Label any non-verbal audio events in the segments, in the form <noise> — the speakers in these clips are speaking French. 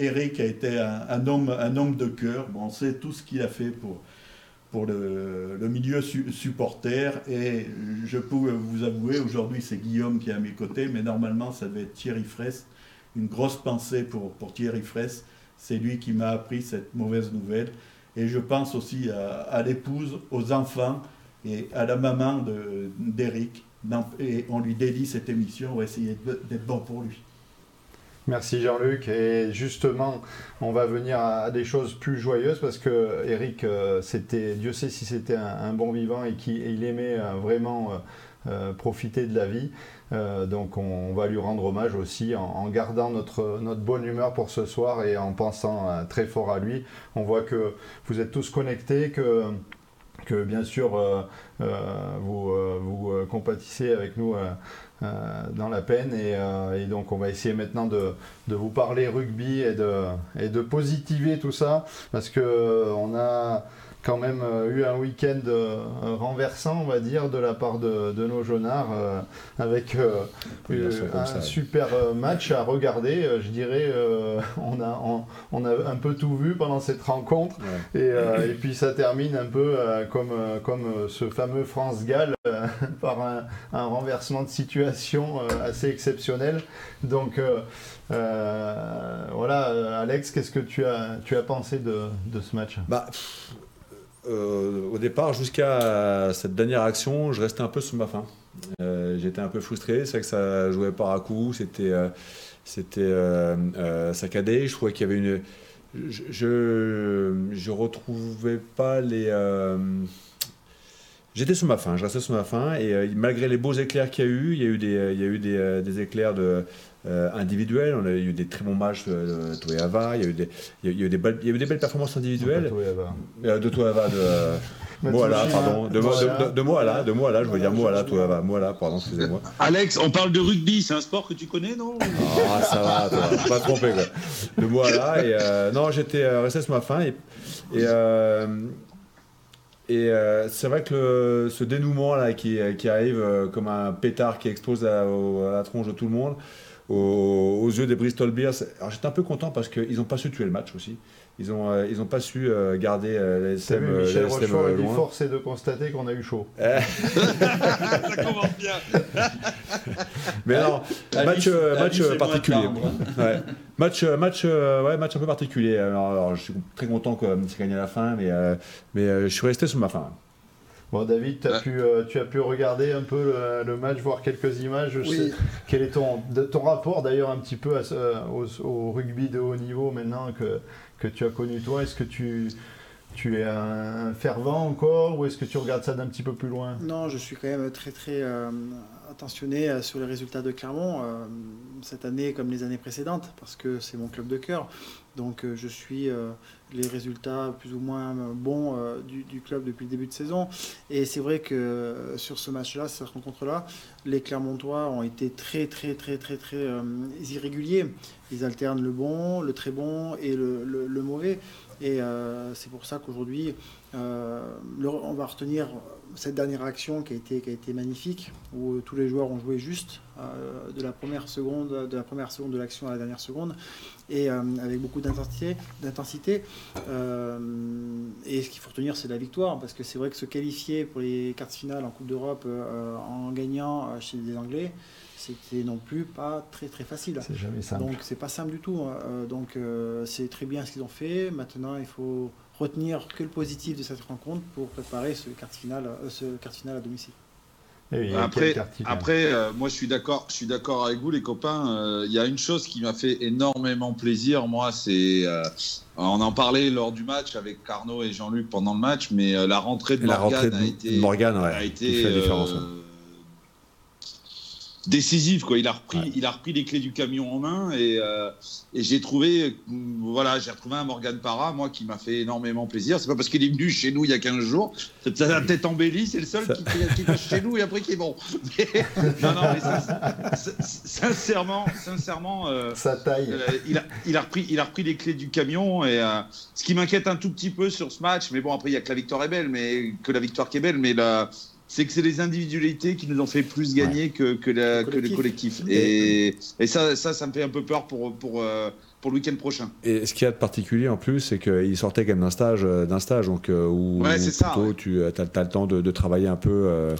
Eric a été un, homme, un homme de cœur. On sait tout ce qu'il a fait pour, pour le, milieu supporter. Et je peux vous avouer, aujourd'hui c'est Guillaume qui est à mes côtés, mais normalement ça devait être Thierry Fraisse. Une grosse pensée pour, pour Thierry Fraisse. C'est lui qui m'a appris cette mauvaise nouvelle. Et je pense aussi à, l'épouse, aux enfants et à la maman d'Eric. Et on lui dédie cette émission, on va essayer d'être bon pour lui. Merci Jean-Luc. Et justement, on va venir à des choses plus joyeuses parce que Eric, euh, c'était, Dieu sait si c'était un, bon vivant et qu'il aimait euh, vraiment euh, profiter de la vie. donc on, va lui rendre hommage aussi en, gardant notre, bonne humeur pour ce soir et en pensant très fort à lui. On voit que vous êtes tous connectés, que bien sûr vous, compatissez avec nous dans la peine. Euh, et, donc, on va essayer maintenant de, de, vous parler rugby et de, et de positiver tout ça parce que on a quand même euh, eu un week-end euh, renversant, on va dire, de la part de, nos jaunards, euh, avec un super match à regarder. je dirais, on, a, on, a un peu tout vu pendant cette rencontre, et, et, puis ça termine un peu comme, comme ce fameux France-Galles, <laughs> par un, un, renversement de situation assez exceptionnel. Donc, voilà, Alex, qu'est-ce que tu as, tu as pensé de, de ce match? Bah, au départ, jusqu'à cette dernière action, je restais un peu sous ma faim. Euh, j'étais un peu frustré, c'est vrai que ça jouait par à coup, c'était euh, c'était saccadé. Je trouvais qu'il y avait une. Je, je, retrouvais pas les. J'étais sous ma faim, je restais sous ma faim et malgré les beaux éclairs qu'il y a eu, il y a eu des, il y a eu des, des éclairs de, euh, individuels. On a eu des très bons matchs de, Toyava. Il y a eu des, il y a eu des, belles, il y a eu des belles performances individuelles. De Toyava. De euh, Moala, pardon. De, de, de, Moala, de Moala, je veux dire Moala, Toyava. Moala, pardon, excusez-moi. Alex, on parle de rugby, c'est un sport que tu connais, non? Ah, ça va, toi, pas tromper, quoi. De Moala, et euh, non, j'étais resté sur ma fin, et. et et c'est vrai que ce dénouement là qui, qui arrive comme un pétard qui explose à, à, la tronche de tout le monde, aux, yeux des Bristol Bears. Alors j'étais un peu content parce qu'ils n'ont pas su tuer le match aussi. Ils n'ont euh, ils ont pas su euh, garder euh, les SM, vu, Michel Rochefort est forcé de constater qu'on a eu chaud. <laughs> Ça commence bien. Mais alors, match, match particulier. Ouais. Match, match, ouais, match un peu particulier. Alors, je suis très content que c'est gagné à la fin, mais, mais je suis resté sur ma fin. Bon, David, as pu, euh, tu as pu regarder un peu le, match, voir quelques images. quel est ton, ton rapport d'ailleurs un petit peu au, rugby de haut niveau maintenant que, que tu as connu toi Est-ce que tu, tu es un fervent encore ou est-ce que tu regardes ça d'un petit peu plus loin? Non, je suis quand même très très euh, attentionné euh, sur les résultats de Clermont cette année comme les années précédentes parce que c'est mon club de cœur. Donc je suis les résultats plus ou moins bons euh, du, club depuis le début de saison. Et c'est vrai que euh, sur ce match-là, cette rencontre-là, les Clermontois ont été très, très, très, très, très euh, irréguliers. Ils alternent le bon, le très bon et le, mauvais. Et c'est pour ça qu'aujourd'hui, on va retenir cette dernière action qui a été, magnifique, où tous les joueurs ont joué juste euh, de la première seconde de la première seconde de l'action à la dernière seconde, et euh, avec beaucoup d'intensité. Euh, et ce qu'il faut retenir, c'est la victoire, parce que c'est vrai que se qualifier pour les quarts finales en Coupe d'Europe en gagnant chez les Anglais, c'était non plus pas très très facile. C'est jamais simple. Donc c'est pas simple du tout. Hein. donc c'est très bien ce qu'ils ont fait. Maintenant, il faut retenir que le positif de cette rencontre pour préparer ce quart final, euh, ce quart final à domicile. après, après euh, moi je suis d'accord, je suis d'accord avec vous les copains. Euh, il y a une chose qui m'a fait énormément plaisir, moi, c'est on en parlait lors du match avec Carnot et Jean-Luc pendant le match, mais la rentrée de Morgan a été, Morgan, a été décisif quoi. Il a repris il a repris les clés du camion en main et, euh, et j'ai trouvé voilà j'ai retrouvé un Morgan Parra moi qui m'a fait énormément plaisir. C'est pas parce qu'il est venu chez nous il y a 15 jours. Ça a peut-être embelli c'est le seul qui, qui, chez nous et après qui est bon. <laughs> Non non mais sincèrement sincèrement euh, ça taille. euh, il, a, il a repris il a repris les clés du camion et ce qui m'inquiète un tout petit peu sur ce match mais bon après il y a que la victoire est belle mais que la victoire qui est belle mais la c'est que c'est les individualités qui nous ont fait plus gagner que, que, le collectif. Et, et, ça, ça, ça me fait un peu peur pour, pour, euh, pour le week-end prochain. Et ce qu'il y a de particulier en plus, c'est qu'il sortait quand même d'un stage, d'un stage donc, où, ouais, ça, tu as, le temps de, travailler un peu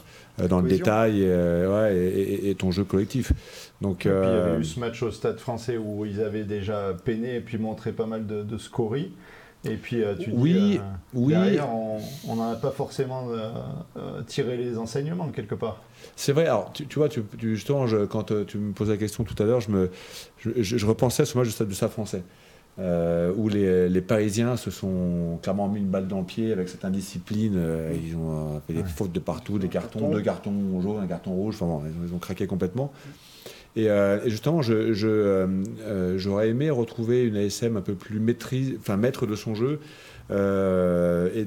dans le détail et, et, ton jeu collectif. Donc, il y avait eu ce match au Stade français où ils avaient déjà peiné et puis montré pas mal de, de scories. Et puis euh, tu oui, euh, oui. derrière, on n'en a pas forcément euh, tiré les enseignements quelque part. C'est vrai, alors tu, vois, tu, justement, quand tu me posais la question tout à l'heure, je, me, je, repensais à ce match du Stade français, où les, Parisiens se sont clairement mis une balle dans le pied avec cette indiscipline. ils ont fait des fautes de partout, des cartons, deux cartons jaunes, un carton rouge, enfin ils ont craqué complètement. Euh, et, justement, j'aurais je, euh, euh, aimé retrouver une ASM un peu plus maîtrise, enfin maître de son jeu. et,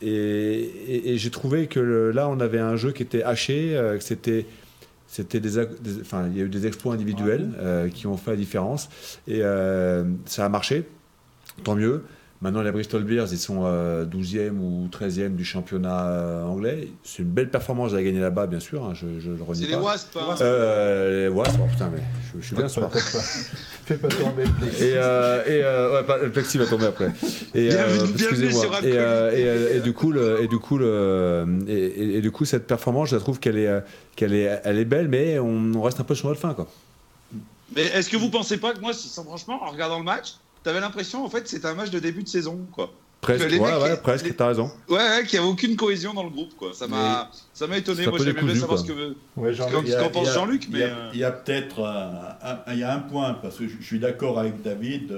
et, j'ai trouvé que là, on avait un jeu qui était haché, que c'était c'était des, enfin, il y a eu des exploits individuels qui ont fait la différence et ça a marché, tant mieux. Maintenant, les Bristol Bears, ils sont 12e ou 13e du championnat euh, anglais. C'est une belle performance à gagner là-bas, bien sûr. Hein, je, je le renie C'est les Wasps. Hein. Euh, les Wasps, oh, putain, mais je, suis bien sûr. Fais pas tomber le plexi. Et, euh, et euh, ouais, le plexi va tomber après. Et, excusez-moi. Et, et, du coup, le, et du coup, le, et, du coup, cette performance, je trouve qu'elle est, qu'elle est, elle est belle, mais on, on reste un peu sur notre fin, quoi. Mais est-ce que vous pensez pas que moi, franchement, en regardant le match, t'avais l'impression, en fait, c'était un match de début de saison, quoi. Presque, ouais, ouais, presque, t'as raison. Ouais, qu'il n'y avait aucune cohésion dans le groupe, quoi. Ça m'a, ça m'a étonné. Moi, j'aimerais bien savoir ce que, ouais, qu'en pense Jean-Luc, mais. Il y a, peut-être un, il y a un point, parce que je suis d'accord avec David.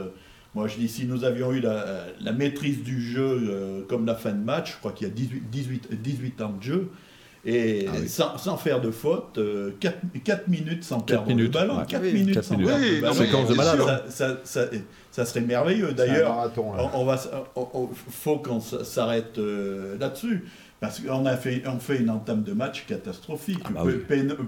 Moi, je dis, si nous avions eu la, la maîtrise du jeu euh, comme la fin de match, je crois qu'il y a 18, 18, 18 ans de jeu, et ah sans, sans, faire de faute, 4, euh, 4, minutes sans perdre minutes, le ballon. 4 minutes 4 sans minutes. perdre le ballon. de malade. Hein. Ça, ça, ça, serait merveilleux. D'ailleurs, on, va, faut qu'on s'arrête euh, là-dessus. Parce qu'on a fait, on fait une entame de match catastrophique. Ah bah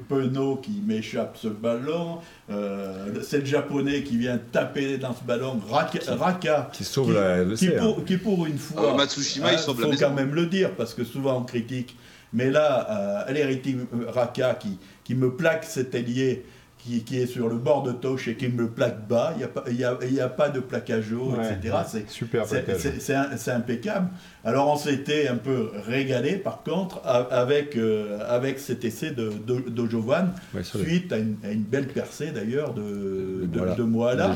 Penaud qui m'échappe ce ballon, euh, c'est le japonais qui vient taper dans ce ballon, Raka, qui, sauve la, qui, pour, qui, pour, une fois, ah, Matsushima, il sauve faut quand même le dire parce que souvent on critique mais là, euh, Raka qui, qui me plaque cet ailier qui, qui, est sur le bord de touche et qui me plaque bas, il n'y a, a, a, pas de plaquage haut, etc. c'est super C'est impeccable. Alors on s'était un peu régalé par contre avec, euh, avec cet essai de, de, Jovan, suite à une, une, belle percée d'ailleurs de, de, de, Moala,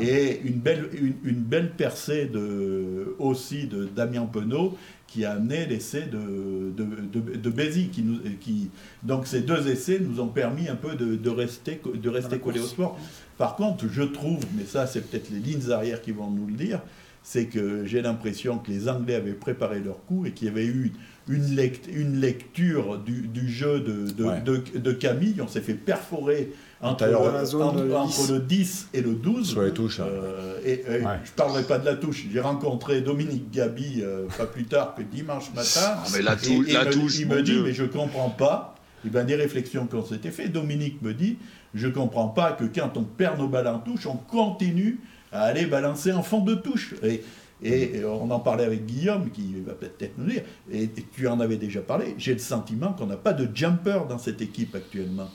et une belle, une, une, belle percée de, aussi de Damien Penaud qui a amené l'essai de, de, de, Bézi. Qui nous, qui, donc ces deux essais nous ont permis un peu de, rester, de rester collés au sport. Par contre, je trouve, mais ça c'est peut-être les lignes arrière qui vont nous le dire, c'est que j'ai l'impression que les Anglais avaient préparé leur coup et qu'il y avait eu une, lecture du, du jeu de, de, de, Camille. On s'est fait perforer entre, le 10 et le 12. Sur les touches. Hein. Euh, et, je ne parlerai pas de la touche. J'ai rencontré Dominique Gabi euh, pas plus tard que dimanche matin. Ah, mais la, la touche, il me dit, mais je ne comprends pas. Et bien, des réflexions qu'on s'était fait. Dominique me dit, je ne comprends pas que quand on perd nos balles en touche, on continue à aller balancer en fond de touche. Et, et on en parlait avec Guillaume, qui va peut-être nous dire, et tu en avais déjà parlé, j'ai le sentiment qu'on n'a pas de jumper dans cette équipe actuellement.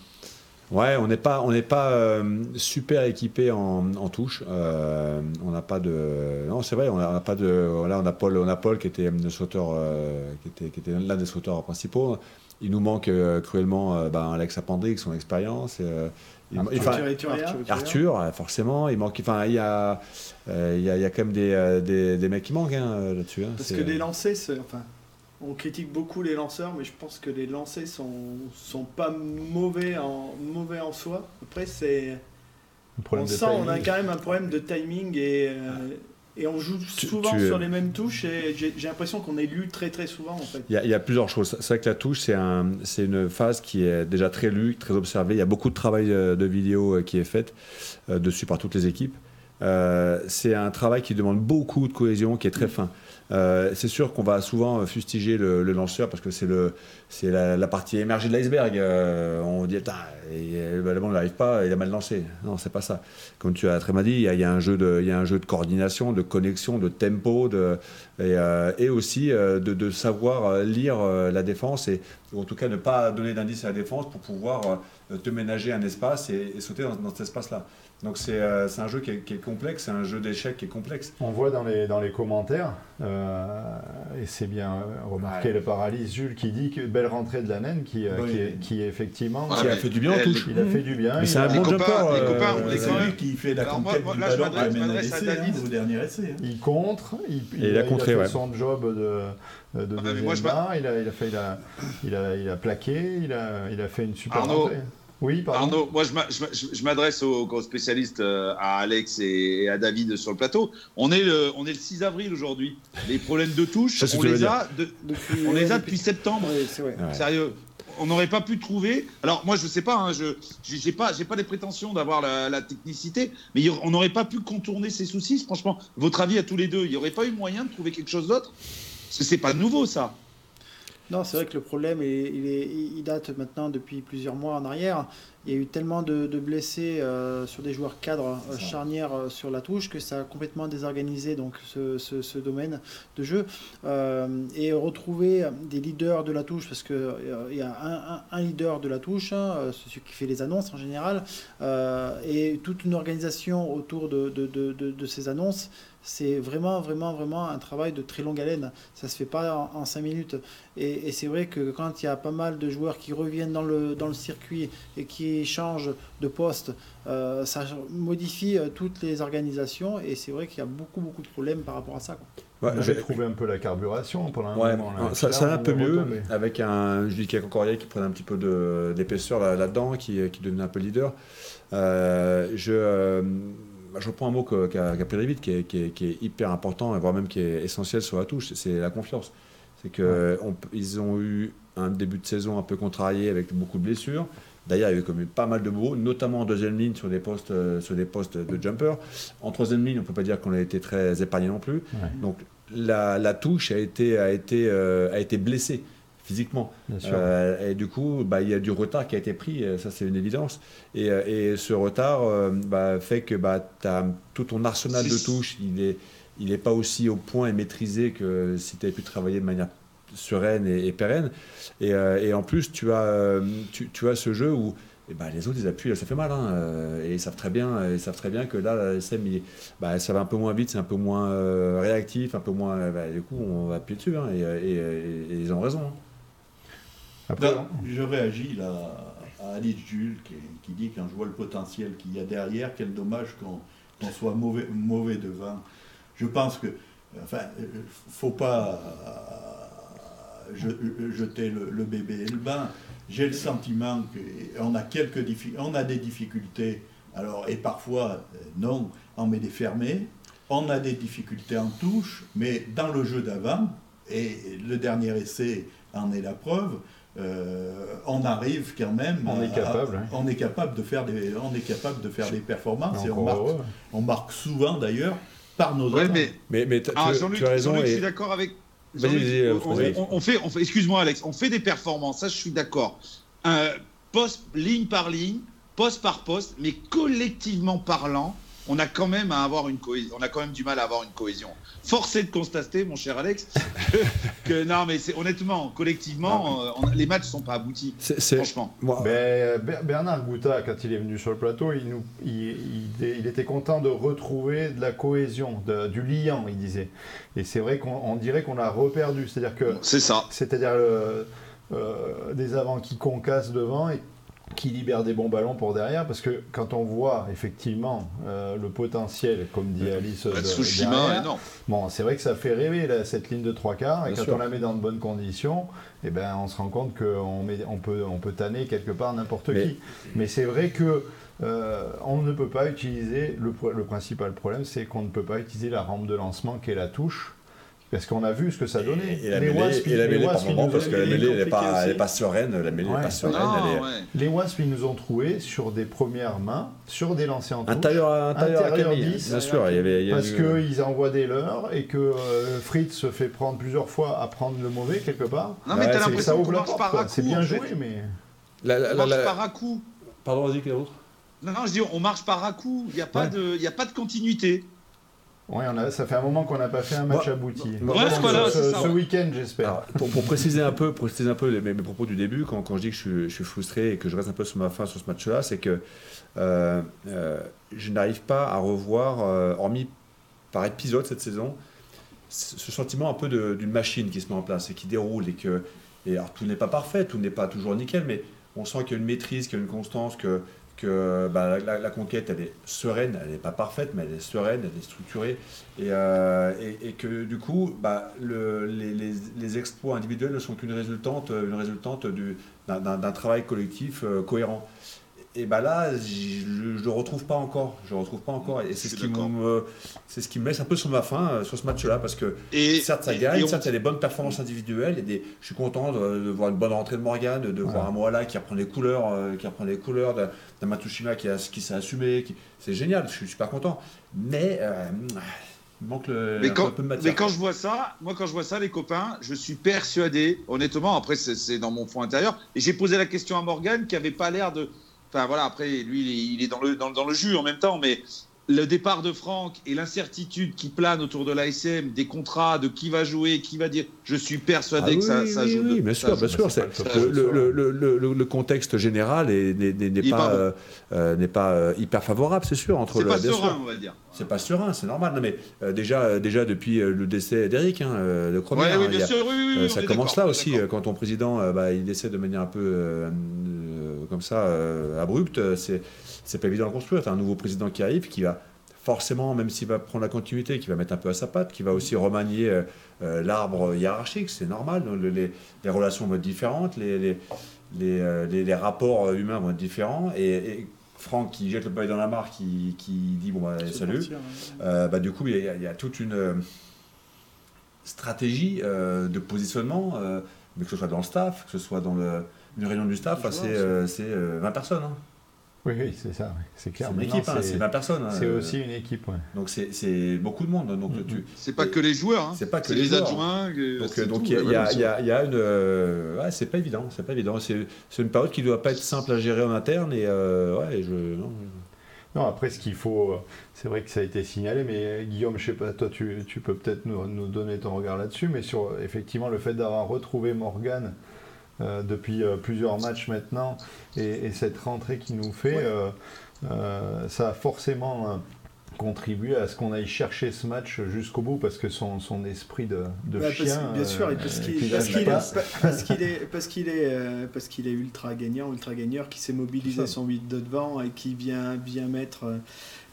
Ouais, on n'est pas, on n'est pas euh, super équipé en, touche. Euh, on n'a pas de, non, c'est vrai, on n'a pas de. Là, on a Paul, on a Paul qui était le sauteur, euh, qui était, qui était l'un des sauteurs principaux. Il nous manque cruellement ben, Alex Apandric, son expérience. Arthur, Arthur, forcément, il manque. Enfin, il y a, il y, a, il y a quand même des, des, des mecs qui manquent hein, là-dessus. Hein, Parce que les lancers, enfin, on critique beaucoup les lanceurs, mais je pense que les lancers sont, sont pas mauvais en, mauvais en soi. Après, c'est. On sent on a quand même un problème de timing et, euh, et on joue souvent sur les mêmes touches et j'ai l'impression qu'on est lu très très souvent en fait. Il y, a, plusieurs choses. C'est vrai que la touche, c'est un, une phase qui est déjà très lue, très observée. Il y a beaucoup de travail euh, de vidéo euh, qui est fait dessus par toutes les équipes. c'est un travail qui demande beaucoup de cohésion, qui est très fin. Euh, c'est sûr qu'on va souvent fustiger le, lanceur parce que c'est le, c'est la, partie émergée de l'iceberg. Euh, on dit, le ballon n'arrive pas, il a mal lancé. Non, c'est pas ça. Comme tu as très mal dit, il y, a, un jeu de, il y a un jeu de coordination, de connexion, de tempo, de, et, euh, aussi de, savoir lire la défense et ou en tout cas ne pas donner d'indice à la défense pour pouvoir te ménager un espace et, sauter dans, cet espace-là. Donc c'est euh, un jeu qui est, qui est complexe, c'est un jeu d'échecs qui est complexe. On voit dans les, dans les commentaires, euh, et c'est bien euh, remarqué Ouais. le paralyse, Jules qui dit que belle rentrée de la naine qui, euh, Oui. qui, est, qui est effectivement. Ouais, qui a fait du bien en touche. Il a fait du bien. Mais c'est un Les bon copains- jumper. les euh, copains, on les qui fait la conquête du ballon à hein, David. au dernier essai. hein. Il contre, il, a contré, fait son job de, de deuxième moi, je il a, il a fait, il a, il a, il a plaqué, il a, il a fait une super Arnaud. rentrée. Oui, pardon. Arnaud, moi je m'a- je m'a- je m'adresse aux, aux spécialistes, euh, à Alex et, à David sur le plateau. On est le, on est le 6 avril aujourd'hui. Les problèmes de touche, on les a, de- Depuis, on les ouais, a depuis septembre. Ouais, c'est vrai. Ouais. Sérieux. On n'aurait pas pu trouver. Alors moi je sais pas, hein, je j'ai pas j'ai pas les prétentions d'avoir la, la technicité, mais on n'aurait pas pu contourner ces soucis. Franchement, votre avis à tous les deux, il y aurait pas eu moyen de trouver quelque chose d'autre? Parce que c'est pas nouveau ça. Non, c'est vrai que le problème, est- il, est, il date maintenant depuis plusieurs mois en arrière. Il y a eu tellement de, de blessés euh, sur des joueurs cadres euh, charnières euh, sur la touche que ça a complètement désorganisé donc, ce, ce- ce domaine de jeu. Et retrouver des leaders de la touche, parce qu'il il y a un, un- un leader de la touche, hein, celui qui fait les annonces en général, et toute une organisation autour de ces annonces. C'est vraiment, vraiment, vraiment un travail de très longue haleine. Ça se fait pas en, en cinq minutes. Et, et c'est vrai que quand il y a pas mal de joueurs qui reviennent dans le, dans le circuit et qui changent de poste, euh, ça modifie euh, toutes les organisations. Et c'est vrai qu'il y a beaucoup, beaucoup de problèmes par rapport à ça. quoi. Ouais, On j'ai- trouvé un peu la carburation pendant un Ouais, moment. là. ça, Là, ça va un peu mieux avec un Julie Cancorier qui prenait un petit peu de- d'épaisseur là- là-dedans, qui, qui devenait un peu leader. Euh, je, euh, je reprends un mot qu'a qu'a Pierre David qui est, qui, est, qui est hyper important, voire même qui est essentiel sur la touche, c'est la confiance. C'est qu'ils ont eu un début de saison un peu contrarié avec beaucoup de blessures. D'ailleurs, il y a eu quand même pas mal de mots, notamment en deuxième ligne sur des postes, euh, sur des postes de jumper. En troisième ligne, on ne peut pas dire qu'on a été très épargné non plus. Ouais. Donc la, la touche a été, a été, euh, a été blessée physiquement. Euh, et du coup, bah, il y a du retard qui a été pris, euh, ça c'est une évidence. Et, euh, et ce retard euh, bah, fait que bah, as, tout ton arsenal de touches, il n'est il est pas aussi au point et maîtrisé que si tu avais pu travailler de manière sereine et, et pérenne. Et, euh, et en plus, tu as, tu, tu as ce jeu où eh ben, les autres, ils appuient, ça fait mal. hein, euh, et ils savent très bien, ils savent très bien que là, la SM, il- bah, ça va un peu moins vite, c'est un peu moins euh, réactif, un peu moins. bah, du coup, on va appuyer dessus. hein, et, et- et- et ils ont raison. hein. Après, Non, je réagis là à Alice Jules qui, qui dit quand je vois le potentiel qu'il y a derrière, quel dommage qu'on soit mauvais, mauvais devant. Je pense que, enfin, euh, faut pas euh, je- jeter le, le bébé et le bain. J'ai le sentiment qu'on a quelques on a des difficultés. Alors, et parfois, euh, non, en met des fermés. On a des difficultés en touche, mais dans le jeu d'avant, et le dernier essai en est la preuve, euh, on arrive quand même. On est à- capable, hein. on est capable de faire des, on est capable de faire des performances et on marque, on marque souvent d'ailleurs par nos Ouais, mais Mais, mais t'as- Ah, tu, as raison. Je suis d'accord avec. Vas-y, Jean-Luc, vas-y, euh, on, Frédéric. on- on fait, on fait- excuse-moi Alex, on fait des performances, ça je suis d'accord. Euh, poste, ligne par ligne, poste par poste, mais collectivement parlant, on a quand même à avoir une cohésion, on a quand même du mal à avoir une cohésion. Force est de constater, mon cher Alex, que, <laughs> que- non mais c'est honnêtement, collectivement, euh, on- les matchs sont pas aboutis, franchement. Ben, euh, Ber- Bernard Gouta, quand il est venu sur le plateau, il, nous, il, il- il était content de retrouver de la cohésion, de- du liant, il disait. Et c'est vrai qu'on on dirait qu'on l'a reperdu. C'est-à-dire que C'est ça. c'est-à-dire euh, euh, des avants qui concassent devant et qui libèrent des bons ballons pour derrière, parce que quand on voit effectivement euh, le potentiel, comme dit Alice, de- derrière, non. bon, c'est vrai que ça fait rêver là, cette ligne de trois quarts, et Bien quand sûr. on la met dans de bonnes conditions, eh ben, on se rend compte qu'on on peut, on peut tanner quelque part n'importe Mais- qui. Mais c'est vrai que euh, on ne peut pas utiliser, le, le principal problème, c'est qu'on ne peut pas utiliser la rampe de lancement qui est la touche, parce qu'on a vu ce que ça donnait. Et, et la Les mêlée, Wasps, et la les mêlée par moment, nous parce ont- que la mêlée elle n'est pas, sereine. La mêlée pas sereine. Non, elle est ouais. Les Wasps, ils nous ont trouvé sur des premières mains, sur des lancers en touche. intérieur, à- intérieur, à Intérieur Camille, 10, bien sûr. Il y avait, il y a Parce eu- qu'ils envoient des leurs et que euh, Fritz se fait prendre plusieurs fois à prendre le mauvais quelque part. Non mais Ouais, t'as l'impression qu'on marche porte. par à C'est bien joué, mais. On marche par à coup. Pardon, vas-y, quel autre Non, non, je dis on marche par à coup. Il n'y a, pas Ouais. de- il y a pas de continuité. Oui, on a, ça fait un moment qu'on n'a pas fait un match abouti. Ouais, voilà, ce, week-end, j'espère. Pour, pour préciser un peu, pour préciser un peu les- mes, mes propos du début, quand, quand je dis que je suis, je suis frustré et que je reste un peu sur ma fin sur ce match-là, c'est que euh, euh, je n'arrive pas à revoir, euh, hormis par épisode cette saison, ce sentiment un peu d'une machine qui se met en place et qui déroule et que et alors tout n'est pas parfait, tout n'est pas toujours nickel, mais on sent qu'il y a une maîtrise, qu'il y a une constance, que que bah, la, conquête elle est sereine, elle n'est pas parfaite, mais elle est sereine, elle est structurée, et, euh, que du coup, bah, le- les, les- exploits individuels ne sont qu'une résultante, d'un travail collectif euh, cohérent. Et bah là, je ne le retrouve pas encore. Je le retrouve pas encore. Et c'est ce, qui me, c'est ce qui me laisse un peu sur ma faim euh, sur ce match-là. Parce que Et, certes, ça et- gagne, et on- certes, il y a des bonnes performances individuelles. des, je suis content de, de voir une bonne rentrée de Morgan, de, de voir un Moala qui reprend les couleurs, euh, qui reprend les couleurs, d'un Matsushima qui, a- qui s'est assumé. qui- C'est génial, je suis super content. Mais euh, il manque le, Mais un quand, peu de matière. mais quand je vois ça, moi quand je vois ça, les copains, je suis persuadé, honnêtement, après c'est- c'est dans mon fond intérieur, et j'ai posé la question à Morgan qui avait pas l'air de, enfin voilà, après lui il est, il est dans le dans, le- dans le jus en même temps, mais le départ de Franck et l'incertitude qui plane autour de l'ASM, des contrats, de qui va jouer, qui va dire, je suis persuadé Ah que ça, oui, ça oui, joue. oui, de- bien ça sûr, bien sûr. le Le, le- contexte général est- n'est n'est- pas, pas bon. euh, euh, n'est pas euh, hyper favorable, c'est sûr. Entre C'est le, pas serein, on va dire. C'est pas serein, c'est normal. Non, mais euh, déjà, euh, déjà depuis euh, le décès d'Eric, hein, le premier, Ouais, hein, oui, il y bien a- sûr, oui, oui, oui, ça commence là aussi, quand ton président bah, il décède de manière un peu comme ça, abrupte, c'est c'est pas évident à construire. Tu as un nouveau président qui arrive, qui va forcément, même s'il va prendre la continuité, qui va mettre un peu à sa patte, qui va aussi remanier l'arbre hiérarchique, c'est normal. donc les, les relations vont être différentes, les, les, les, rapports humains vont être différents. Et, et Franck qui jette le pavé dans la mare, qui, qui dit bon bah, salut. partir, hein. Euh, bah, du coup, il y, a- il y a toute une euh, stratégie euh, de positionnement, mais que ce soit dans le staff, que ce soit dans le- une réunion du staff, c'est joueurs euh, c'est, euh, 20 personnes. hein. Oui, oui, c'est ça. C'est C'est clair. une Maintenant, équipe, hein, c'est- c'est 20 personnes. hein. C'est Euh, aussi une équipe, ouais. Donc c'est- c'est beaucoup de monde. Donc, Mhm. tu, C'est pas que les joueurs, hein. c'est pas que c'est les adjoints. donc c'est il y, a- une. euh, ouais, c'est pas évident. C'est pas évident. C'est c'est une période qui doit pas être simple à gérer en interne. Et euh, ouais, je. non, Non, après, ce qu'il faut, c'est vrai que ça a été signalé, mais Guillaume, je sais pas, toi, tu, tu peux peut-être nous, nous donner ton regard là-dessus, mais sur effectivement le fait d'avoir retrouvé Morgan euh, depuis euh, plusieurs matchs maintenant. Et, et cette rentrée qu'il nous fait, euh, euh, ça a forcément contribué à ce qu'on aille chercher ce match jusqu'au bout parce que son, son esprit de, de Bah, parce- chien. bien sûr, et euh, parce qui qu'il est, parce qu'il est, parce qu'il est, euh, parce qu'il est ultra gagnant, ultra gagneur, qui s'est mobilisé son 8 de devant et qui vient, vient mettre, euh,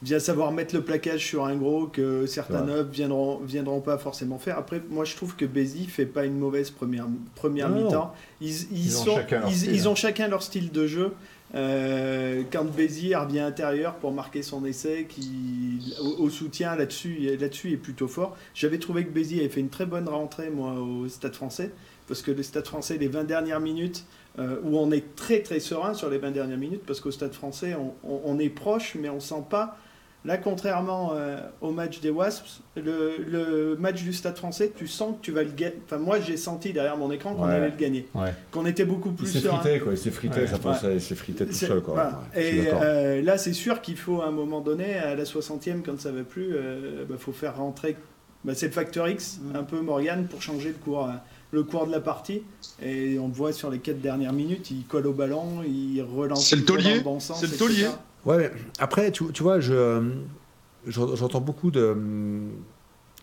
vient savoir mettre le plaquage sur un gros que certains nobles viendront, viendront pas forcément faire. Après, moi, je trouve que Bézi fait pas une mauvaise première, première mi-temps. Ils, ils, Ils ont sont, chacun leur ils, style, ils hein. ont chacun leur style de jeu. Quand Bézi revient intérieur pour marquer son essai, qui au, soutien là-dessus, là-dessus est plutôt fort. J'avais trouvé que Bézi avait fait une très bonne rentrée moi au Stade Français, parce que le Stade Français les 20 dernières minutes euh, où on est très très serein sur les 20 dernières minutes, parce qu'au Stade Français on, on- on est proche, mais on sent pas. Là, contrairement euh, au match des Wasps, le, le match du Stade Français, tu sens que tu vas le gagner. Enfin, moi, j'ai senti derrière mon écran qu'on Ouais. allait le gagner, Ouais. qu'on était beaucoup Il plus s'est serein. frité, quoi. Il s'est frité, Ouais. ça pense, il s'est frité tout C'est- seul, quoi. voilà. Et euh, là, c'est sûr qu'il faut à un moment donné, à la 60e, quand ça va plus, il faut faire rentrer. bah, c'est le facteur X, un peu Morgan, pour changer le cours, euh, le cours de la partie. Et on le voit sur les quatre dernières minutes, il colle au ballon, il relance C'est le taulier, dans bon sens, c'est le etc. taulier. Ouais, mais après, tu, tu vois, je, je- j'entends beaucoup de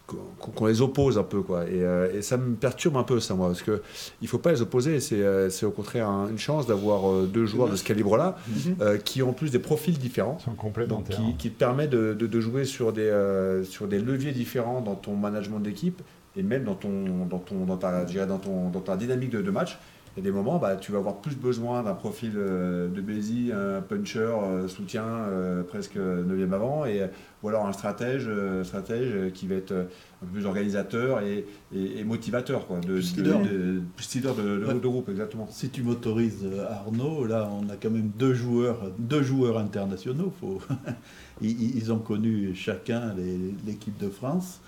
qu'on qu'on les oppose un peu, quoi. Et, euh, et ça me perturbe un peu, ça, moi, parce que il faut pas les opposer. C'est, euh, c'est au contraire un- une chance d'avoir euh, deux joueurs de ce calibre-là, Mhm. euh, qui ont en plus des profils différents. Ils sont Donc, complémentaires. qui, qui te permet de, de- de jouer sur des, euh, sur des leviers différents dans ton management d'équipe et même dans, ton, dans, ton, dans, ta, dans, ton, dans ta dynamique de, de match. Il y a des moments, bah, tu vas avoir plus besoin d'un profil euh, de Bézi, un puncher, euh, soutien euh, presque 9e avant, et, ou alors un stratège, stratège qui va être un peu plus organisateur et, et- et motivateur, quoi, de, Plus de- leader. de- plus leader de, de- Ouais. de groupe, exactement. Si tu m'autorises, Arnaud, là, on a quand même deux joueurs, deux joueurs internationaux. Faut... <laughs> ils, ils ont connu chacun l'équipe de France.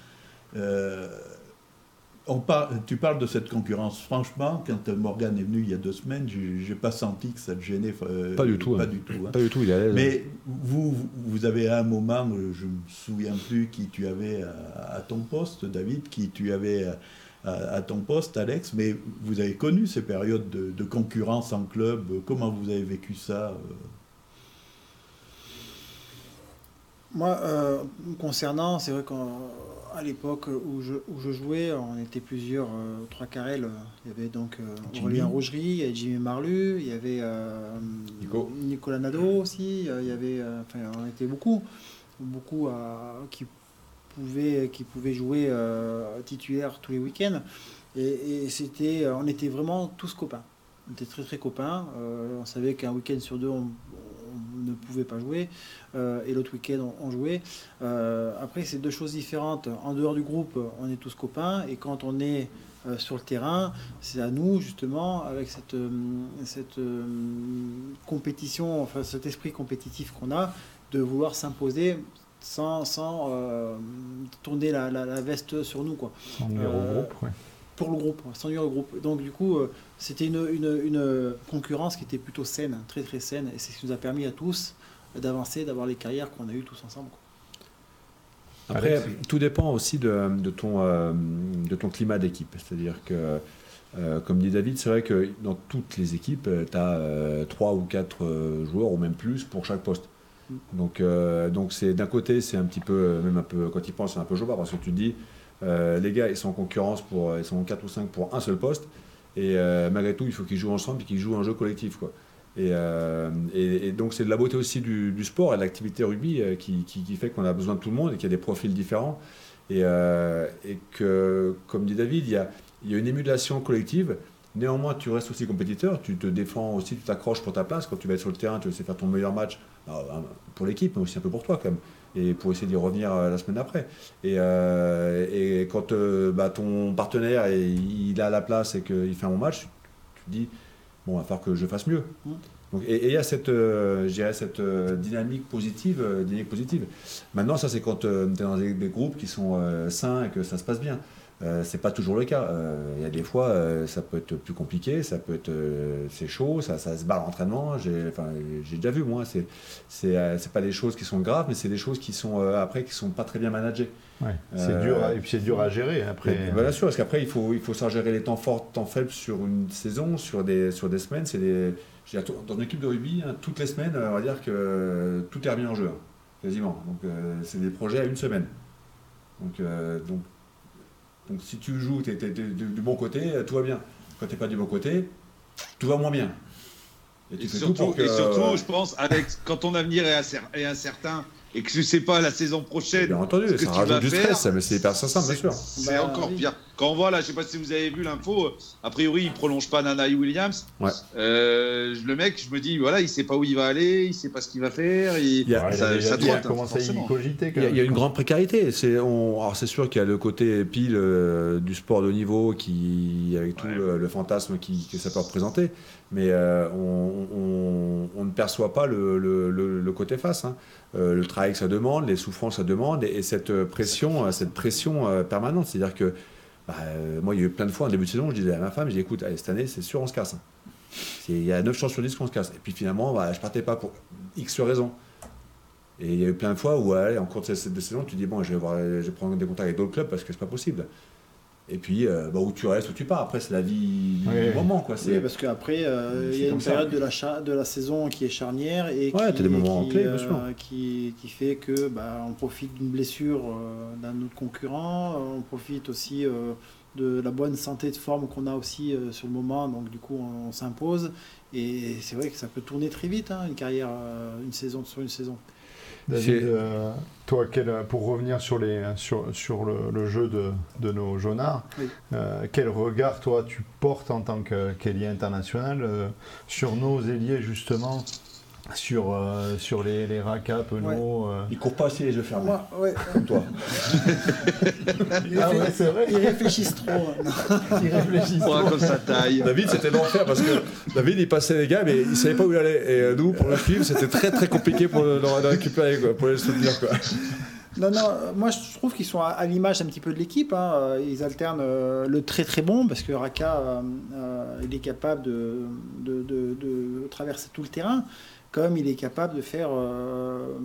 Euh, on tu parles de cette concurrence. Franchement, quand Morgan est venu il y a deux semaines, j'ai pas senti que ça te gênait. Euh, pas du tout. Pas hein. du tout. Hein. Pas du tout. Il est Mais vous, vous avez à un moment, je me souviens plus qui tu avais à, ton poste, David, qui tu avais à, ton poste, Alex. Mais vous avez connu ces périodes de, de concurrence en club. Comment vous avez vécu ça euh? Moi, euh, concernant, c'est vrai qu'à l'époque où je, où je, jouais, on était plusieurs, euh, trois carrels. Il y avait donc euh, Aurélien Rougerie, il y avait Jimmy Marlu, il y avait Nicolas Nadeau aussi, il y avait, enfin, on était beaucoup, beaucoup qui, pouvaient, qui pouvaient jouer titulaire tous les week-ends. Et, et c'était, on était vraiment tous copains. On était très très copains. on savait qu'un week-end sur deux, on, ne pouvait pas jouer euh, et l'autre week-end on, jouait. Euh, après, c'est deux choses différentes. En dehors du groupe, on est tous copains et quand on est euh, sur le terrain, c'est à nous justement, avec cette, cette compétition, enfin cet esprit compétitif qu'on a, de vouloir s'imposer sans, sans tourner la, la, veste sur nous. Quoi. Groupe, Pour le groupe, sans nuire au groupe. Donc du coup, c'était une, une, une, concurrence qui était plutôt saine, très très saine, et c'est ce qui nous a permis à tous d'avancer, d'avoir les carrières qu'on a eues tous ensemble. Après, tout dépend aussi de, de ton, euh, de ton climat d'équipe. C'est-à-dire que, euh, comme dit David, c'est vrai que dans toutes les équipes, tu as 3 ou 4 euh, joueurs, ou même plus, pour chaque poste. Mm. Donc, donc c'est d'un côté, c'est un petit peu, même un peu, quand ils pensent, c'est un peu joueur parce que tu te dis, les gars, ils sont en concurrence pour, ils sont 4 ou 5 pour un seul poste. Et euh, malgré tout, il faut qu'ils jouent ensemble et qu'ils jouent un jeu collectif. Quoi. Et, euh, donc c'est de la beauté aussi du, sport et de l'activité rugby euh, qui, fait qu'on a besoin de tout le monde et qu'il y a des profils différents. Et, que, comme dit David, il y a, une émulation collective. Néanmoins, tu restes aussi compétiteur, tu te défends aussi, tu t'accroches pour ta place. Quand tu vas être sur le terrain, tu veux faire ton meilleur match bah, pour l'équipe, mais aussi un peu pour toi quand même et pour essayer d'y revenir euh, la semaine d'après. Et, euh, et, quand euh, bah, ton partenaire il a la place et qu'il fait un bon match, tu, te dis bon, il va falloir que je fasse mieux. Mmh. Donc, et il y a cette, cette dynamique positive, dynamique positive. Maintenant, ça c'est quand tu es dans des, groupes qui sont sains et que ça se passe bien. Euh, c'est pas toujours le cas. Euh, il y a des fois, euh, ça peut être plus compliqué, ça peut être, c'est chaud, ça, ça se bat l'entraînement. J'ai, j'ai déjà vu moi. C'est, c'est, pas des choses qui sont graves, mais c'est des choses qui sont après qui sont pas très bien managées. c'est dur et puis c'est dur à gérer après. bien sûr, parce qu'aaprès il faut, il faut gérer les temps forts, temps faibles sur une saison, sur des, sur des semaines. C'est des, dans une équipe de rugby, hein, toutes les semaines, on va dire que tout est remis en jeu, quasiment. Donc c'est des projets à une semaine. Donc, donc donc si tu joues, tu es, du bon côté, tout va bien. Quand tu n'es pas du bon côté, tout va moins bien. Et, surtout, je pense, avec, quand ton avenir est incertain et que je ne sais pas la saison prochaine. Bien entendu, ça rajoute du stress, mais c'est hyper simple, bien sûr. C'est bah, encore pire. Quand on voit là, je sais pas si vous avez vu l'info, a priori il prolonge pas Nana Williams. Ouais. Euh, le mec, je me dis voilà, il sait pas où il va aller, il sait pas ce qu'il va faire. Il, y a, ça, ça doit Il y a une grande précarité. C'est alors c'est sûr qu'il y a le côté pile euh, du sport de niveau qui avec tout le, fantasme qui, que ça peut représenter, mais euh, on, on, ne perçoit pas le, le, côté face. Hein. Le travail que ça demande, les souffrances que ça demande, et, et cette pression, cette pression permanente. C'est-à-dire que bah, euh, moi, il y a eu plein de fois en début de saison, je disais à ma femme, je dis écoute, cette année, c'est sûr, on se casse. Hein. Il y a 9 chances sur 10 qu'on se casse. Et puis finalement, bah, je partais pas pour X raisons. Et il y a eu plein de fois où, en cours de, cette saison, tu dis bon, je vais, je vais prendre des contacts avec d'autres clubs parce que c'est pas possible. Et puis, euh, bah, où tu restes, où tu pars. Après, c'est la vie du moment. Quoi. Oui, parce qu'après, euh, il y a une période de la, de la saison qui est charnière et qui, des moments clés, euh, qui, qui, fait que bah, on profite d'une blessure d'un autre concurrent, on profite aussi de la bonne santé de forme qu'on a aussi sur le moment, donc du coup, on, s'impose. Et c'est vrai que ça peut tourner très vite, hein, une carrière, une saison sur une saison. David, euh, toi, pour revenir sur, les, sur, sur le, jeu de, de nos jaunards, euh, quel regard, toi, tu portes en tant qu'ailier international euh, sur nos ailiers, justement? Sur, euh, sur les, les racas, Penaud. Euh... Ils courent pas assez les yeux fermés. Ouais, Comme toi. <laughs> ah ouais, c'est vrai. Ils réfléchissent trop. <laughs> Ils réfléchissent trop. comme ça taille. David, c'était l'enfer parce que David, il passait les gars, mais il savait pas où il allait. Et euh, nous, pour le suivre, c'était très très compliqué pour le, récupérer, quoi, pour les soutenir. Quoi. Non, non, moi je trouve qu'ils sont à, l'image un petit peu de l'équipe. hein. Euh, Ils alternent euh, le très très bon parce que Raka, euh, euh, il est capable de, de, de- de traverser tout le terrain, comme il est capable de faire euh,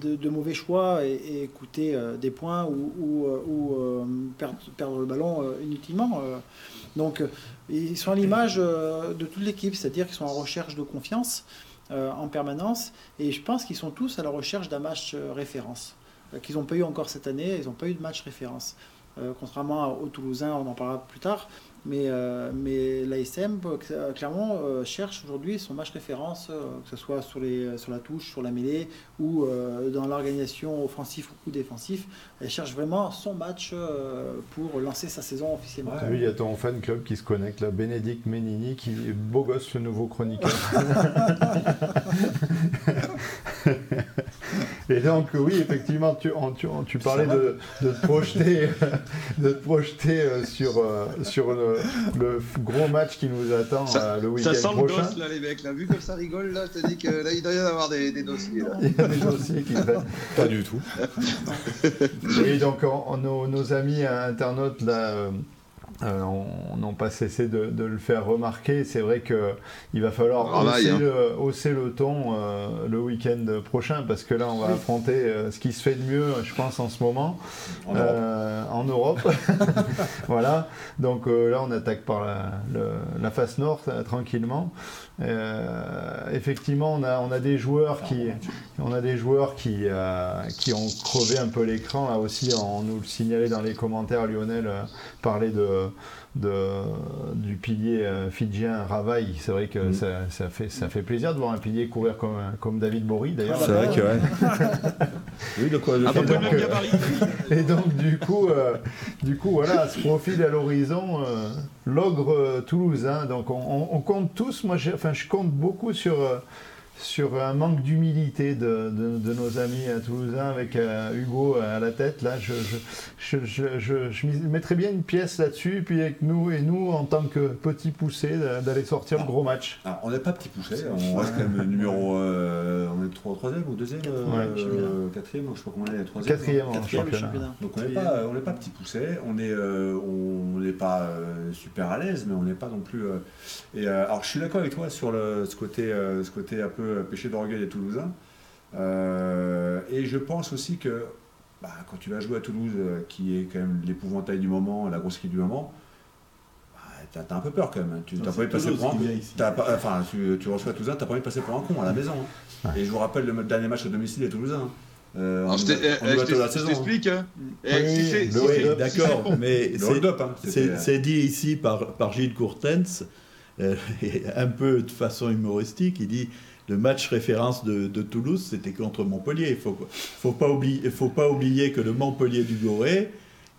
de, mauvais choix et, coûter euh, des points ou, euh, perdre, le ballon inutilement. Donc ils sont à l'image de toute l'équipe, c'est-à-dire qu'ils sont en recherche de confiance en permanence et je pense qu'ils sont tous à la recherche d'un match référence qu'ils n'ont pas eu encore cette année. Ils n'ont pas eu de match référence. Contrairement aux Toulousains, on en parlera plus tard. Mais, euh, mais l'ASM, euh, clairement, euh, cherche aujourd'hui son match référence, que ce soit sur, les, sur la touche, sur la mêlée ou dans l'organisation offensif ou défensif. Elle cherche vraiment son match pour lancer sa saison officiellement. Il y a ton fan club qui se connecte là, Bénédicte Ménini, qui est beau gosse, le nouveau chroniqueur. <laughs> <laughs> <laughs> Et donc, oui, effectivement, tu, tu, parlais de, de te projeter, de te projeter euh, sur, euh, sur le, le gros match qui nous attend Ça- euh, le Ça week-end sent le prochain. gosse là, les mecs. Là, vu comme ça rigole, là, je te dis que là, il doit y en avoir des, des dossiers. Là. Il y a des dossiers qui traînent. Pas du tout. Et donc, nos, nos amis internautes, là, euh, on- n'ont pas cessé de, de le faire remarquer. C'est vrai qu'il va falloir Travail, hausser, hein. le, hausser le ton euh, le week-end prochain, parce que là, on va Oui. affronter euh, ce qui se fait de mieux, je pense, en ce moment, En Europe. euh, en Europe. <laughs> voilà. Donc euh, là, on attaque par la, le- la face nord, euh, tranquillement. Euh, effectivement, on a, on a des joueurs qui, on a des joueurs qui, euh, qui ont crevé un peu l'écran. Là aussi, on nous le signalait dans les commentaires. Lionel euh, parlait de, de, du pilier euh, fidjien Ravaille. C'est vrai que Mm. ça, ça fait, ça fait plaisir de voir un pilier courir comme, comme David Bory d'ailleurs. C'est vrai que, ouais. <laughs> oui, de quoi même gabarit. <laughs> Et donc du coup, euh, du coup voilà, se profile à l'horizon euh, l'ogre euh, toulousain. Donc on, on- on compte tous, moi, enfin je compte beaucoup sur euh, sur un manque d'humilité de, de- de nos amis toulousains avec euh, Hugo à la tête. Là, je, je, je, je, je- je m'y mettrais bien une pièce là-dessus, puis avec nous et nous en tant que petits poussés d'a- d'aller sortir le gros match. Alors, on n'est pas petit poussé, on reste quand même numéro. euh, on est trois- troisième ou deuxième euh, Ouais. euh, Quatrième, je sais pas combien on est, troisième. Quatrième en Quatrième championnat. championnat. Donc on n'est pas, on n'est pas petit poussé, on est, euh, on n'est pas euh, super à l'aise, mais on n'est pas non plus. euh, et euh, alors je suis d'accord avec toi sur le, ce côté, euh, ce côté un peu péché d'orgueil des Toulousains. Euh, et je pense aussi que bah, quand tu vas jouer à Toulouse, euh, qui est quand même l'épouvantail du moment, la grosse équipe du moment, bah, t'as, un peu peur quand même. hein. Tu t'as pas envie de passer pour un enfin, tu, tu reçois Toulousain, t'as pas envie de passer pour un con à la maison. hein. Et je vous rappelle le dernier match à domicile des Toulousains. euh, Alors, je eh, eh, hein. t'explique. hein. D'accord, mais c'est- hein, dit ici par, par Gilles Courtens, euh, <laughs> un peu de façon humoristique, il dit le match référence de, de Toulouse, c'était contre Montpellier. Il faut, faut, pas oublier, faut pas oublier que le Montpellier du Goré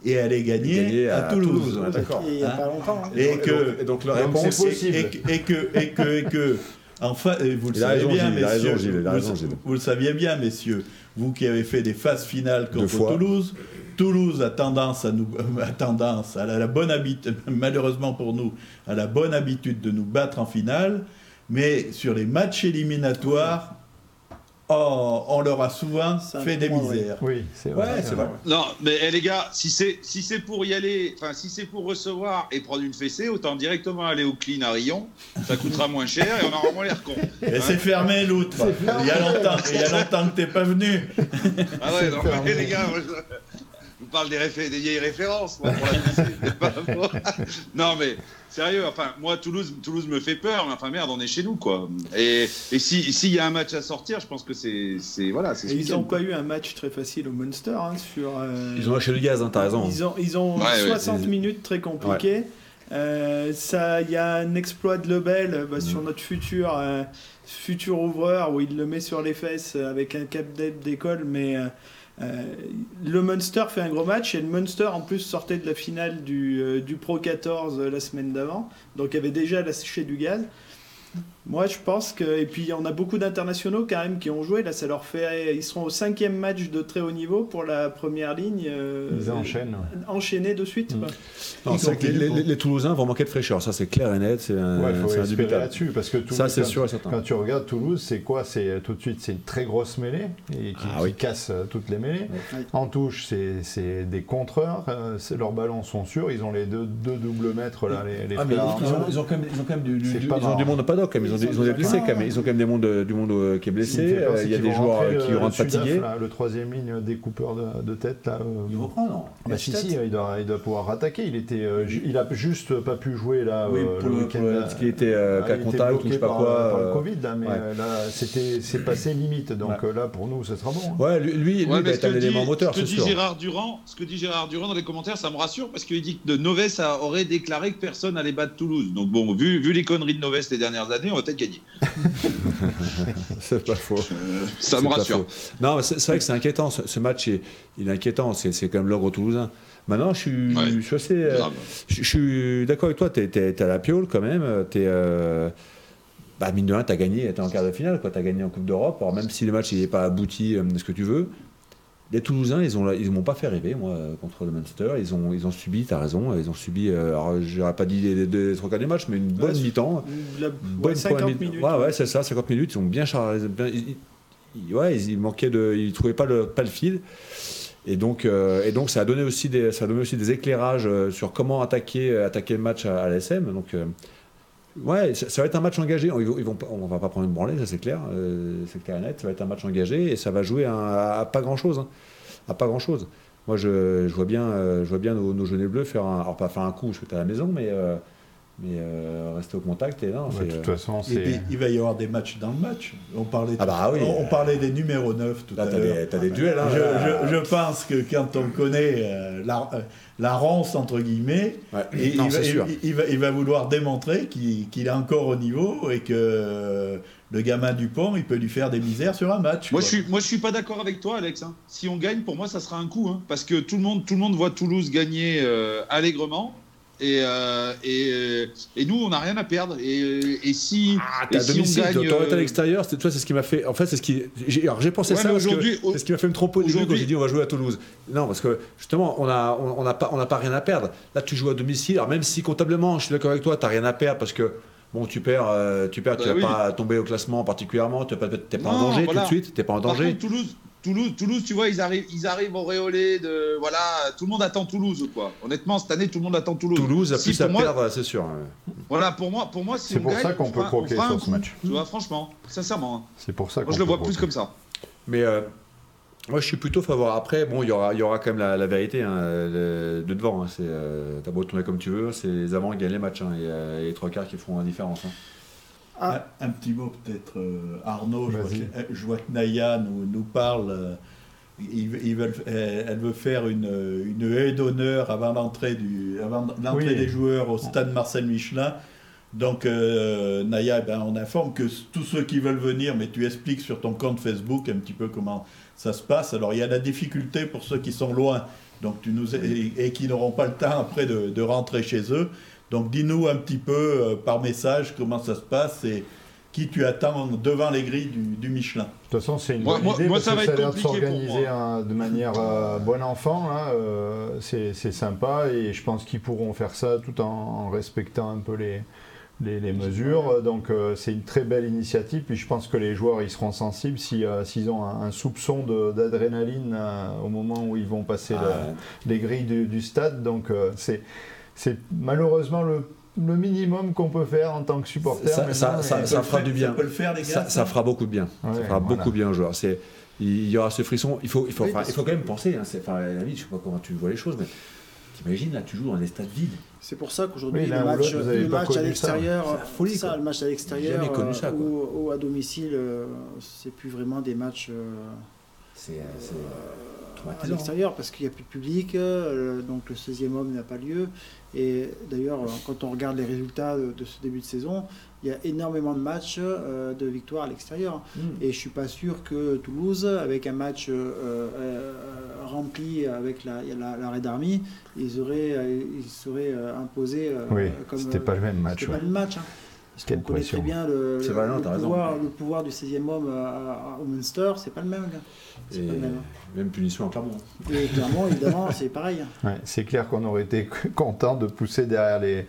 est allé gagner, à, à Toulouse. Toulouse, ouais, d'accord. Et il n'y a Hein pas longtemps. hein. Et donc- que, et donc la Donc, réponse, c'est possible. et, que- et que, et que, et que, enfin, et vous le raison, bien, messieurs, vous- raison, Gilles. vous le saviez bien, messieurs, vous qui avez fait des phases finales contre. Toulouse, Toulouse a tendance à nous, a tendance, à la, la bonne habitude, <laughs> malheureusement pour nous, à la bonne habitude de nous battre en finale, mais sur les matchs éliminatoires, oh, on leur a souvent fait des misères. Oui, c'est vrai. Ouais, c'est vrai. Non, mais eh, les gars, si c'est si c'est pour y aller, enfin si c'est pour recevoir et prendre une fessée, autant directement aller au clean à Rion. Ça coûtera moins cher et on aura moins l'air con. Et c'est fermé l'outre. Il y a longtemps, il y a longtemps que t'es pas venu. Ah ouais, non, mais les gars, moi, je je vous parle des, réfé- des vieilles références. Moi, pour la pas <laughs> pour- non, mais sérieux, enfin, moi, Toulouse, Toulouse me fait peur, mais enfin, merde, on est chez nous, quoi. Et, et si- s'il y a un match à sortir, je pense que c'est. Voilà, c'est ce Et ils n'ont quoi. pas eu un match très facile au Munster hein, sur. euh, Ils ont lâché le gaz, hein, t'as raison. Ils ont, ils ont Ouais, ouais, 60 c'est- minutes très compliquées. Euh, ça, il y a un exploit de Lebel bah, Mm. sur notre futur euh, futur ouvreur où il le met sur les fesses avec un cap d'aide d'école, mais le Munster fait un gros match et le Munster en plus sortait de la finale du, euh, du Pro 14 euh, la semaine d'avant, donc avait déjà lâché du gaz. Moi, je pense que. Et puis, on a beaucoup d'internationaux quand même qui ont joué. Là, ça leur fait. Ils seront au cinquième match de très haut niveau pour la première ligne. euh, Ils enchaînent. ouais. Enchaînés de suite. Mm. Non, les, les- les Toulousains vont manquer de fraîcheur, ça c'est clair et net, c'est un, Ouais, il faut c'est là-dessus parce que Toulouse, Ça c'est quand- sûr et certain. Quand tu regardes Toulouse, c'est quoi? C'est tout de suite, c'est une très grosse mêlée et qui, Ah qui casse euh, toutes les mêlées. Ouais. En touche, c'est c'est des contreurs. euh, leurs ballons sont sûrs. Ils ont les deux, deux doubles mètres là, les, les Ah, mais ils, ont, Arnaud. ils ont quand même, ils ont quand même du, ils ont du monde au paddock, quand même. Ils ont, des, ils ont des blessés quand même. Ils ont quand même des mondes, du monde euh, qui est blessé. euh, Il y a des joueurs euh, qui le- rentrent fatigués. le troisième ligne découpeur de, de tête là. euh, Il reprend, non bah si si, il doit, il doit pouvoir rattaquer. Il était, euh, il a juste pas pu jouer là Oui, euh, pour le le- week-end. parce qu'il était, euh, Ah, contact ou je sais pas par, quoi, par le euh, Covid là, mais ouais. euh, là c'était, c'est passé limite. Donc Ouais. euh, là pour nous, ce sera bon. hein. Ouais, lui, il être un que dit, élément moteur, ce que dit. Gérard Durand, ce que dit Gérard Durand dans les commentaires, ça me rassure parce qu'il dit que de Noves a- aurait déclaré que personne allait battre Toulouse. Donc bon, vu, vu les conneries de Noves les dernières années, on va peut-être gagner. <laughs> C'est pas faux. Euh, ça me rassure. Non, c'est vrai que c'est inquiétant. Ce, ce match, est, il est inquiétant. C'est quand même l'ogre toulousain. Maintenant, je suis, Ouais. je suis assez. euh, je, je suis d'accord avec toi. Tu es, à la piole quand même. T'es, euh, bah, mine de rien, tu as gagné. Tu en quart de finale. Tu as gagné en Coupe d'Europe. Alors, même si le match n'est pas abouti, euh, ce que tu veux. Les Toulousains, ils ont, ils m'ont pas fait rêver, moi, euh, contre le Munster. Ils ont, ils ont subi, tu as raison, ils ont subi, euh, alors j'aurais pas dit les, les, les trois quarts du match, mais une bonne Ouais, mi-temps. Bonne 50 première mi- minutes. Ouais, ouais, c'est ça, 50 minutes. Ils ont bien chargé. bien- ils- ils- ouais, ils, ils manquaient de. Ils trouvaient pas le, pas le fil. Et donc, euh, et donc ça, a donné aussi des, ça a donné aussi des éclairages euh, sur comment attaquer, euh, attaquer le match à, à l'ASM. Donc, euh, ouais, ça, va être un match engagé. Ils vont, on va pas prendre une branlée, ça c'est clair. euh, c'est clair et net. Ça va être un match engagé et ça va jouer à, pas grand chose. À pas grand chose. Moi, je, vois bien, euh, je vois bien nos, nos jaunes et bleus faire un. Alors, pas faire un coup parce que à la maison, mais. euh, mais euh, rester au contact et non, Ouais, c'est, de euh, toute façon, Et puis, il va y avoir des matchs dans le match. On parlait, Ah bah oui. on, on parlait des numéros 9 tout Là, à t'as l'heure. des, t'as des duels. Hein, Je, là. je- je pense que quand on connaît euh, la, euh, la ronce, entre guillemets, Ouais. et Non, il, va, c'est sûr. il- il va, il va vouloir démontrer qu'il qu'il est encore au niveau et que euh, le gamin Dupont, il peut lui faire des misères sur un match. Moi quoi. je, suis, moi, je suis pas d'accord avec toi, Alex. hein. Si on gagne, pour moi, ça sera un coup. hein, parce que tout le, monde, tout le monde voit Toulouse gagner euh, allègrement. Et, euh, et, euh, et nous, on n'a rien à perdre. Et, et si, Ah, et si domicile, on gagne. été à euh, l'extérieur, c'est- toi, c'est ce qui m'a fait. En fait, c'est ce qui. Alors, j'ai pensé Ouais, ça mais parce que aujourd'hui- c'est ce qui m'a fait me tromper au début quand j'ai dit on va jouer à Toulouse. Non, parce que justement, on a, on on n'a pas, on n'a pas rien à perdre. Là, tu joues à domicile. Alors, même si comptablement, je suis d'accord avec toi, t'as rien à perdre parce que. Bon, tu perds, euh, tu perds, tu Bah vas oui. pas tomber au classement particulièrement, tu n'es pas, en danger voilà. tout de suite, t'es pas en Par danger. contre, Toulouse, Toulouse, Toulouse, tu vois, ils arrivent, ils arrivent auréolés de. Voilà, tout le monde attend Toulouse, quoi. Honnêtement, cette année, tout le monde attend Toulouse. Toulouse a Si, plus à moi- perdre, c'est sûr. Voilà, pour moi, pour moi si C'est pour gagne, ça qu'on on peut croquer sur ce match. Tu vois, franchement, sincèrement. hein. C'est pour ça qu'on Moi, je le vois plus comme ça. Mais euh, moi, je suis plutôt favorable. Après, bon, il y aura, il y aura quand même la, la vérité hein, le- de devant. Hein, c'est, euh, t'as beau tourner comme tu veux, c'est les avants qui gagnent les matchs hein, et, euh, les trois quarts qui font la différence. Ah, Un, un petit mot peut-être, euh, Arnaud, je vois, que, euh, je vois que Naya nous, nous parle, euh, ils- ils veulent- elle elle veut faire une, une haie d'honneur avant l'entrée, Oui. des joueurs au stade Marcel Michelin. Donc euh, Naya, eh ben, on informe que tous ceux qui veulent venir, mais tu expliques sur ton compte Facebook un petit peu comment ça se passe. Alors il y a la difficulté pour ceux qui sont loin, donc tu nous et, et qui n'auront pas le temps après de, de rentrer chez eux. Donc dis-nous un petit peu euh, par message comment ça se passe et qui tu attends devant les grilles du, du Michelin. De toute façon, c'est une bonne moi- idée moi, parce ça que va ça a être l'air de s'organiser hein, de manière euh, <laughs> bon enfant. là, euh, c'est c'est sympa et je pense qu'ils pourront faire ça tout en, en respectant un peu les, les, les mesures. Donc euh, c'est une très belle initiative. Puis je pense que les joueurs ils seront sensibles si, euh, s'ils ont un, un soupçon de- d'adrénaline euh, au moment où ils vont passer le- Ah, les grilles du, du stade. Donc euh, c'est c'est malheureusement le, le minimum qu'on peut faire en tant que supporter. Ça- fera faire- du bien. Le faire les gars ça, ça fera beaucoup de bien. Ouais, ça fera voilà. beaucoup de bien aux joueurs. C'est, il y aura ce frisson. Il faut, il faut, Oui, enfin, il faut quand même penser. Hein, c'est, enfin, David, je sais pas comment tu vois les choses, mais t'imagines là, tu joues dans des stades vides. c'est pour ça qu'aujourd'hui, Oui, le match, l'autre, vous avez le pas match à l'extérieur, folie, ça, le match à l'extérieur euh, ou à domicile, euh, c'est plus vraiment des matchs euh, C'est, euh, c'est à l'extérieur parce qu'il n'y a plus de public, euh, donc le 16e homme n'a pas lieu. Et d'ailleurs, euh, quand on regarde les résultats de, de ce début de saison, il y a énormément de matchs euh, de victoire à l'extérieur. Mm. Et je suis pas sûr que Toulouse, avec un match euh, euh, rempli avec la, la, la Red Army, ils auraient, euh, ils seraient euh, imposés euh, Oui, comme. c'était pas le même match. c'était ouais. pas le match. hein. Quelle On connaît très bien le, vrai, le raison. pouvoir, le pouvoir du 16e homme à- à- au Munster, c'est pas le même. gars. C'est Et pas le même. même punition à Clermont. Et clairement, évidemment, <laughs> c'est pareil. Ouais, c'est clair qu'on aurait été <laughs> content de pousser derrière les,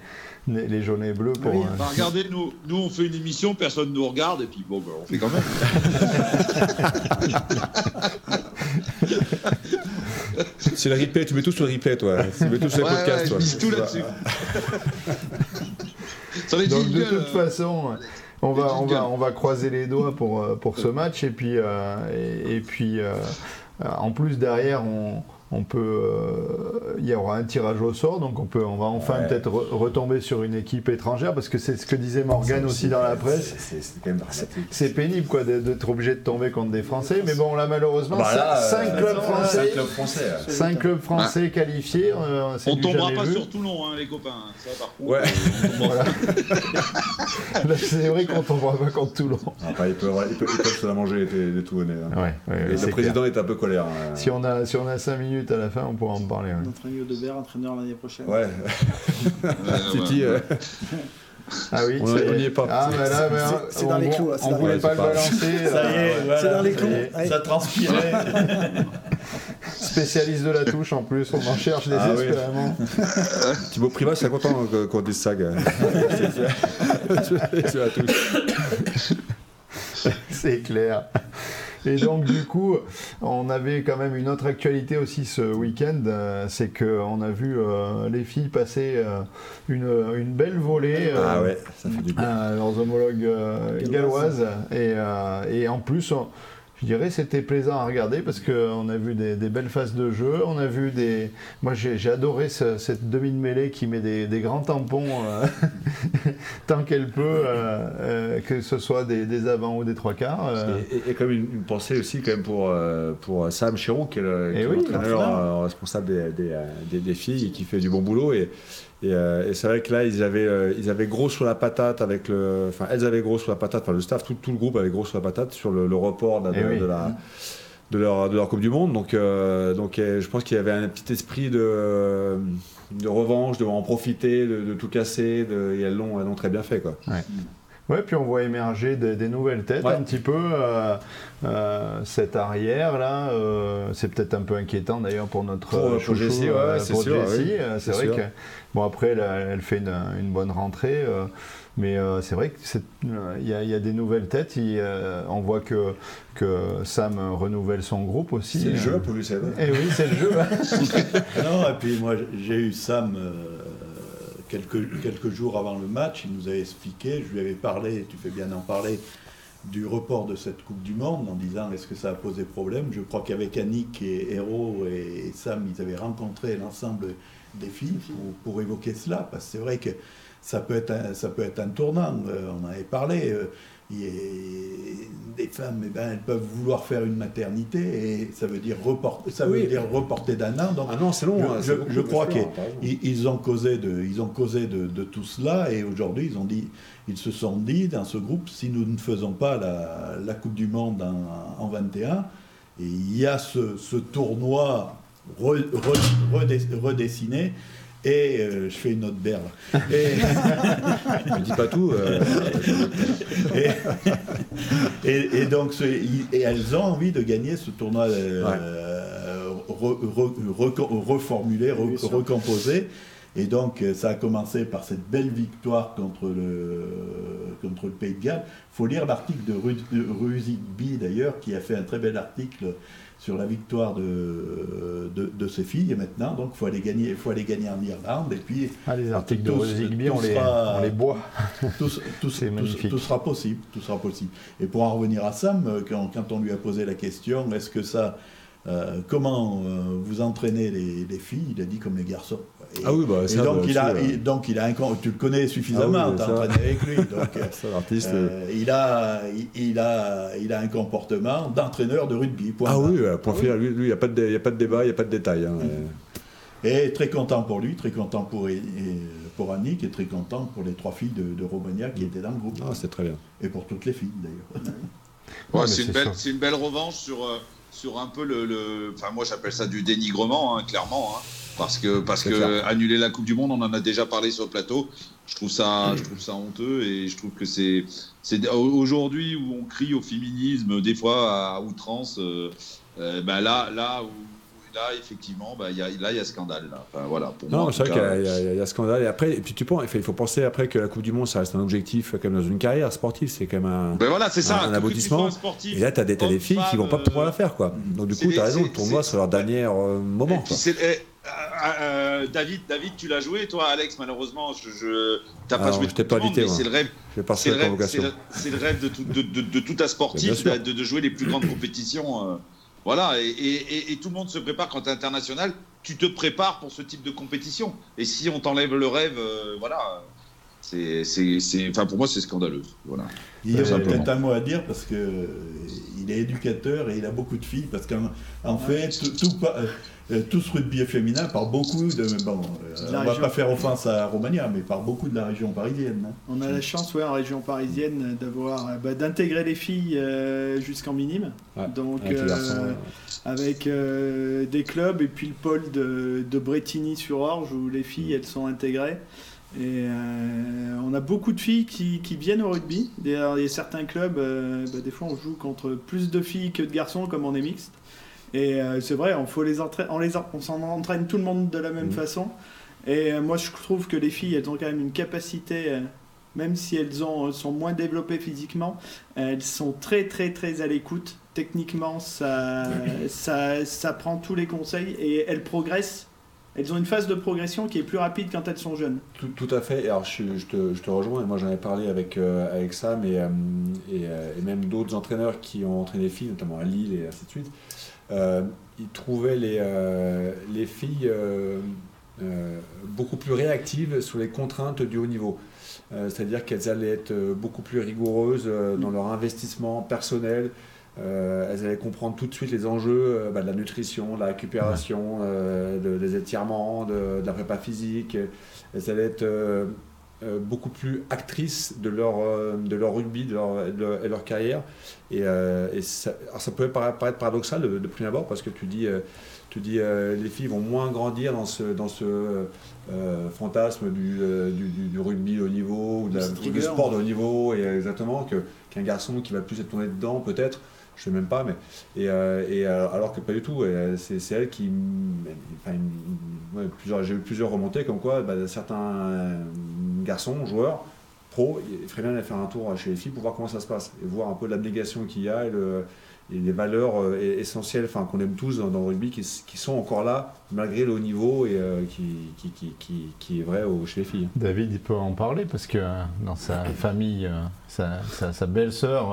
les, les jaunes et bleus pour. Oui. euh, Bah, <laughs> regardez, nous, nous, on fait une émission, personne ne nous regarde, et puis bon, bah, on fait quand même. C'est le replay, tu mets tout sur le replay, toi. Tu mets tout sur les Ouais, podcasts, ouais, toi. je mise tout là-dessus. Donc de toute euh, façon, on va, on, jingle. va, on va croiser les doigts pour, euh, pour ce match. Et puis, euh, et, et puis en plus, derrière, on, on peut, euh, il y aura un tirage au sort. Donc on, peut, on va enfin Ouais. peut-être re- retomber sur une équipe étrangère. Parce que c'est ce que disait Morgan aussi dans la presse. C'est pénible quoi d'être obligé de tomber contre des Français. Mais bon, là, malheureusement, Bah là, cin- cinq euh, clubs cinq français. clubs français. ouais. Cinq clubs français qualifiés, euh, c'est on du tombera jamais pas vu. sur Toulon, hein, les copains. Ça, par contre, Ouais. euh, on tombera- <laughs> c'est vrai qu'on tombera pas contre Toulon. Enfin, ils peuvent, ils peuvent, ils peuvent se la manger, les, les Toulonnais. hein. Ouais, ouais, Et c'est le président est un peu colère. hein. Si on a si on a cinq minutes à la fin, on pourra en parler. ouais. Notre ami Audebert, entraîneur l'année prochaine. Ouais, <laughs> Titi, ouais. euh, Ah oui, On- n'y est pas. Ah mais là, mais, C'est- c'est on- dans les clous, là, c'est On dans voulait les pas le balancer. Ça y est, c'est dans les clous. Ça transpirait. <laughs> Spécialiste de la touche en plus, on en cherche Ah oui. désespérément. <laughs> Thibaut Privat, c'est content qu'on dise ça. gars. C'est- c'est la touche. C'est clair. Et donc du coup, on avait quand même une autre actualité aussi ce week-end, euh, c'est qu'on a vu euh, les filles passer euh, une, une belle volée. euh, Ah ouais, ça fait du bien. à leurs homologues euh, galloises. Et, euh, et en plus, on- je dirais c'était plaisant à regarder parce qu'on a vu des, des belles phases de jeu. On a vu des. Moi, j'ai adoré ce- cette demi de mêlée qui met des, des grands tampons euh, <laughs> tant qu'elle peut, euh, euh, que ce soit des, des avants ou des trois quarts. Et, comme une, une pensée aussi quand même pour, pour Sam Chirou, qui est le- qui Eh est responsable des filles et qui fait du bon boulot. Et, et, euh, et c'est vrai que là, ils avaient, euh, ils avaient gros sur la patate avec le. Enfin, elles avaient gros sur la patate, enfin le staff, tout, tout le groupe avait gros sur la patate sur le, le report de, Eh de- oui. de la. De leur, de leur Coupe du Monde, donc, euh, donc je pense qu'il y avait un petit esprit de, de revanche, de en profiter, de, tout casser, et elles l'ont elles l'ont très bien fait. Quoi. Ouais, puis on voit émerger des, des nouvelles têtes Ouais. un petit peu. euh, euh, cette arrière là, euh, c'est peut-être un peu inquiétant d'ailleurs pour notre Pour- pour chouchou, Jessie, ouais, pour c'est vrai sûr. Bon après elle, fait une, une bonne rentrée, euh, mais euh, c'est vrai c'est- euh, y, a- il y a des nouvelles têtes. il, on voit que que Sam renouvelle son groupe aussi. C'est le jeu pour lui, c'est vrai. Eh oui, c'est le jeu. hein. <laughs> Non, et puis moi j'ai eu Sam quelques, quelques jours avant le match, il nous a expliqué, je lui avais parlé, tu fais bien d'en parler, du report de cette Coupe du Monde en disant est-ce que ça a posé problème? Je crois qu'avec Annick et Hero et Sam, ils avaient rencontré l'ensemble filles pour, pour évoquer cela, parce que c'est vrai que ça peut être un, ça peut être un tournant, euh, on en avait parlé. euh, y a- des femmes, eh ben, elles peuvent vouloir faire une maternité et ça veut dire reporter, ça Oui. veut dire reporter d'un an. Donc Ah non, c'est long. Je- hein, je- je crois long, que- par exemple. ils, ils ont causé de, ils ont causé de, de tout cela et aujourd'hui ils ont dit, ils se sont dit dans ce groupe, si nous ne faisons pas la, la Coupe du Monde en, en 21, et il y a ce, ce tournoi re- re- redess- redessiné. Et euh, je fais une autre berle. <laughs> Et, Je dis pas tout. euh, <laughs> et, et- et donc, ce- et elles ont envie de gagner ce tournoi euh, re- re- reco- reformulé, re- Bien sûr. recomposé. Et donc, euh, ça a commencé par cette belle victoire contre le, contre le Pays de Galles. Il faut lire l'article de Ru- de Ruzigby, d'ailleurs, qui a fait un très bel article sur la victoire de, de, de ses filles maintenant. Donc, il faut aller gagner, faut aller gagner en Irlande. Et puis, Ah, les articles de tout on on les boit. <laughs> tout, tout sera possible, tout sera possible. Et pour en revenir à Sam, euh, quand, quand on lui a posé la question, est-ce que ça, euh, comment euh, vous entraînez les, les filles? Il a dit comme les garçons. Et, Ah oui, bah, et ça, donc, bah, il a, il- donc il a un, tu le connais suffisamment, Ah oui, t'as entraîné avec lui. <laughs> Donc, Ça, l'artiste. euh, euh, il, a, il, a, il a un comportement d'entraîneur de rugby. point Ah oui, point final, lui, lui, il n'y a, pas de dé- il y a pas de débat, il n'y a pas de détail. hein, euh. Et très content pour lui, très content pour, et- et pour Annick et très content pour les trois filles de, de Romagna qui étaient dans le groupe. Ah, c'est très bien. Et pour toutes les filles d'ailleurs. Ouais, Ouais, mais c'est une, belle- ça. c'est une belle revanche sur, euh, sur un peu le. le- Enfin, moi, j'appelle ça du dénigrement, hein, clairement. hein. Parce que, parce que annuler la Coupe du Monde, on en a déjà parlé sur le plateau. Je trouve ça, je trouve ça honteux et je trouve que c'est, c'est aujourd'hui où on crie au féminisme, des fois à outrance. Euh, euh, ben là, là où là, effectivement, bah, y a, là, il y a scandale. Là. Enfin, voilà, pour non, c'est vrai qu'il y, a scandale. Et après, et puis tu penses, il faut penser après que la Coupe du Monde, ça reste un objectif comme dans une carrière sportive. C'est quand même un, ben voilà, c'est ça, un, aboutissement. et là, tu as des, as des filles qui vont pas pouvoir la faire. Quoi. Donc, du coup, tu as raison, le tournoi, c'est leur dernier euh, moment. Euh, David, David, tu l'as joué, toi, Alex. Malheureusement, je, je t'as pas joué. Je pas invité. C'est le rêve. C'est le, le, rêve de tout, de, de, de tout un <laughs> sportif de, de, jouer les plus grandes compétitions. Voilà, et, tout le monde se prépare quand tu es international. Tu te prépares pour ce type de compétition. Et si on t'enlève le rêve, euh, voilà, c'est, enfin pour moi c'est scandaleux. Voilà. Il y a peut-être un mot à dire parce que il est éducateur et il a beaucoup de filles parce qu'en fait tout, tout, euh, tout ce rugby féminin par beaucoup de. Bon, euh, on ne va pas faire offense à Romania, mais par beaucoup de la région parisienne. Hein. On a la chance, ouais, en région parisienne, d'avoir, euh, bah, d'intégrer les filles jusqu'en minime. Donc, avec, des clubs et puis le pôle de, de Bretigny-sur-Orge où les filles, elles sont intégrées. Et on a beaucoup de filles qui, qui viennent au rugby. Il y a certains clubs, bah, des fois on joue contre plus de filles que de garçons, comme on est mixte. Et euh, c'est vrai, on, faut les on, les on s'en entraîne tout le monde de la même mmh. façon. Et euh, moi, je trouve que les filles, elles ont quand même une capacité, euh, même si elles ont, sont moins développées physiquement, elles sont très, très, très à l'écoute. Techniquement, ça, ça, ça prend tous les conseils et elles progressent elles ont une phase de progression qui est plus rapide quand elles sont jeunes. Tout, à fait. Alors, je, te, je, te, rejoins. Moi, j'en ai parlé avec, avec Sam et, et, et même d'autres entraîneurs qui ont entraîné les filles, notamment à Lille et ainsi de suite. Euh, il trouvait les, euh, les filles euh, beaucoup plus réactives sur les contraintes du haut niveau. C'est-à-dire qu'elles allaient être beaucoup plus rigoureuses dans leur investissement personnel, elles allaient comprendre tout de suite les enjeux bah, de la nutrition, de la récupération, des étirements, de, de, la prépa physique. Elles allaient être euh, beaucoup plus actrices de leur, euh, de leur rugby de leur, de leur, carrière. Et, euh, et ça, ça, peut paraître paradoxal de, de, prime abord parce que tu dis, tu dis les filles vont moins grandir dans ce, dans ce fantasme du, du, du, rugby au niveau ou du sport de haut niveau et exactement qu'un garçon qui va plus être tourné dedans peut-être je sais même pas, mais et, et alors que pas du tout. C'est elle qui, plusieurs, j'ai eu plusieurs remontées comme quoi bah, certains garçons, joueurs, pro, il ferait bien d'aller faire un tour chez les filles pour voir comment ça se passe et voir un peu l'abnégation qu'il y a et, le, les valeurs euh, essentielles enfin, qu'on aime tous dans, le rugby qui, qui, sont encore là malgré le haut niveau et euh, qui, qui, qui, qui, est vrai chez les filles. David, il peut en parler parce que euh, dans sa famille, sa, sa, belle-sœur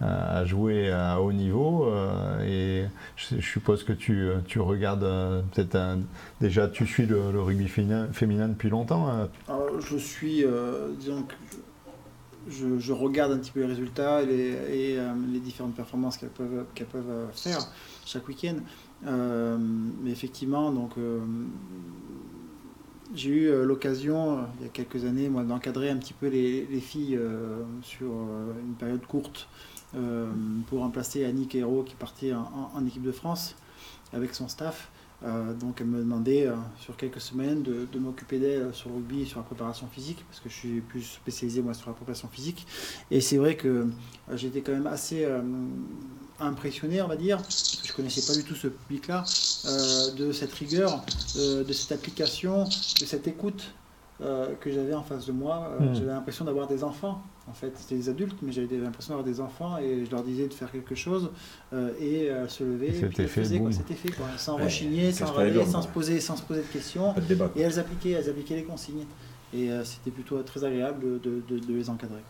a joué à haut niveau et je, suppose que tu, tu regardes peut-être déjà tu suis le, rugby féminin, féminin, depuis longtemps. Alors, je suis, disons que je, regarde un petit peu les résultats et les, euh, différentes performances qu'elles peuvent, euh, faire chaque week-end. Euh, mais effectivement, donc, j'ai eu l'occasion, il y a quelques années, moi, d'encadrer un petit peu les, filles sur une période courte pour remplacer Annick Hérault qui partait en équipe de France avec son staff. Euh, donc elle me demandait euh, sur quelques semaines de, m'occuper d'elle sur le rugby et sur la préparation physique, parce que je suis plus spécialisé moi sur la préparation physique. Et c'est vrai que euh, j'étais quand même assez impressionné, on va dire, parce que je connaissais pas du tout ce public-là, de cette rigueur, de cette application, de cette écoute que j'avais en face de moi. Hmm. J'avais l'impression d'avoir des enfants en fait. C'était des adultes, mais j'avais l'impression d'avoir des enfants et je leur disais de faire quelque chose euh, et euh, se lever. C'était fait, C'était fait, quoi. Sans rechigner, sans râler, sans se, poser, sans se poser de questions. et elles appliquaient, elles appliquaient les consignes. Et euh, c'était plutôt très agréable de, de, de les encadrer.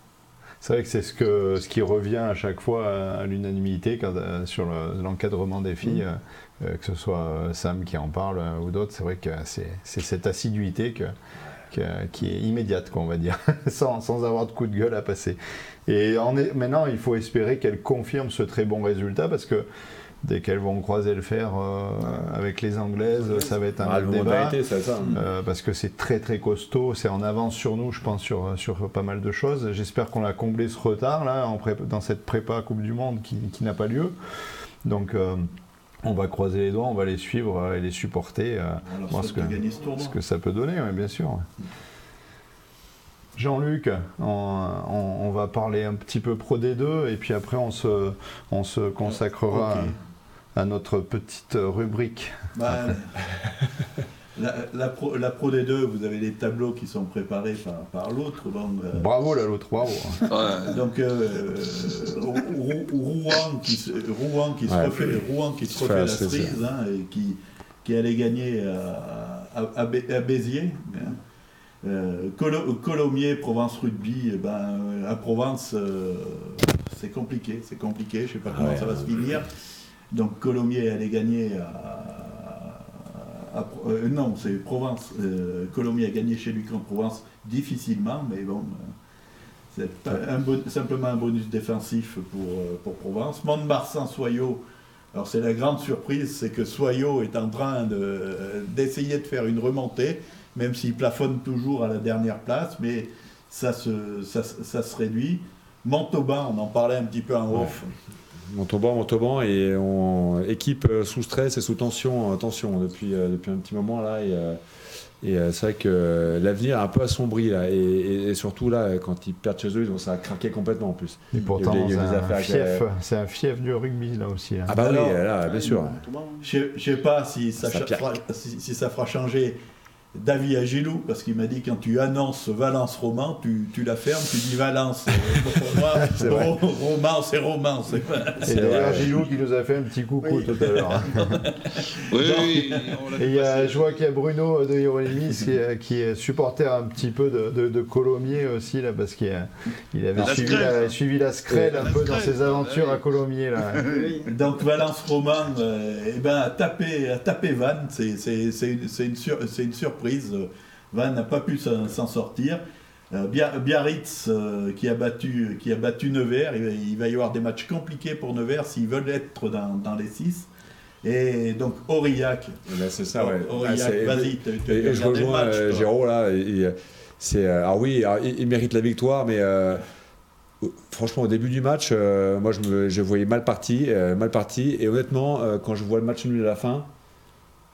C'est vrai que c'est ce, que, ce qui revient à chaque fois à l'unanimité sur l'encadrement des filles, mm. que ce soit Sam qui en parle ou d'autres. C'est vrai que c'est cette assiduité que, qui est immédiate, quoi, on va dire, <laughs> sans, sans, avoir de coup de gueule à passer. Et en est, maintenant, il faut espérer qu'elle confirme ce très bon résultat parce que dès qu'elles vont croiser le fer euh, avec les Anglaises, ça va être un ah, débat. ça, hein. euh, parce que c'est très très costaud, c'est en avance sur nous, je pense, sur, sur pas mal de choses. J'espère qu'on a comblé ce retard là en dans cette prépa Coupe du Monde qui, qui n'a pas lieu. Donc. Euh, on va croiser les doigts, on va les suivre et les supporter, voir ce que, ce que, ça peut donner, bien sûr. Jean-Luc, on, va parler un petit peu Pro D2 et puis après on se, on se consacrera à, notre petite rubrique. Bah, <laughs> la, pro, la, Pro D2, vous avez des tableaux qui sont préparés par, l'autre. Euh, bravo la l'autre, bravo. donc euh, Rouen qui se, Rouen qui se refait, Rouen qui se refait la cerise hein, et qui, qui allait gagner à, à, à Béziers. Hein. Euh, Colomiers, Provence Rugby, eh ben, à Provence, euh, c'est compliqué, c'est compliqué, je ne sais pas comment ça va se finir. Donc Colomiers allait gagner à. Euh, non, c'est Provence. Colomiers a gagné chez lui en Provence difficilement, mais bon, c'est simplement un bonus défensif pour, pour Provence. Mont-de-Marsan, Soyaux. Alors c'est la grande surprise, c'est que Soyaux est en train d'essayer de faire une remontée même s'il plafonne toujours à la dernière place, mais ça se, ça, se réduit. Montauban, on en parlait un petit peu en off. Montauban, Montauban, et on, équipe euh, sous stress et sous tension, euh, tension depuis, euh, depuis un petit moment là. Et, et c'est vrai que l'avenir est un peu assombri là, et, surtout là, quand ils perdent chez eux, ça a craqué complètement en plus. Et pourtant, c'est un, fief, du rugby là aussi. Ah bah oui, là, bien sûr. Je ne sais pas si ça, si ça fera changer David Agilou, parce qu'il m'a dit quand tu annonces Valence Roman, tu, tu la fermes, tu dis Valence. roman, <laughs> c'est roman. C'est d'ailleurs <laughs> Agilou qui nous a fait un petit coucou tout à l'heure. <laughs> oui, Et il y a, je vois qu'il y a Bruno de Hieronymus qui, qui, est supporter un petit peu de, de, Colomiers aussi, là, parce qu'il il avait suivi la, suivi la, Screlle un peu dans ses aventures à Colomiers. Là. Donc Valence Roman, euh, eh ben, a tapé, a tapé Van, c'est une, une, une surprise Van n'a pas pu s'en sortir. Euh, Biarritz euh, qui, a battu, qui a battu Nevers, il, va y avoir des matchs compliqués pour Nevers s'ils veulent être dans, les 6. Et donc Aurillac. Eh ben, c'est ça, ouais. Aurillac, ah, vas-y. je rejoins euh, Géraud là. c'est, ah oui, il, mérite la victoire, mais franchement, au début du match, moi je, me, je voyais mal parti, mal parti. Et honnêtement, quand je vois le match nul à la fin,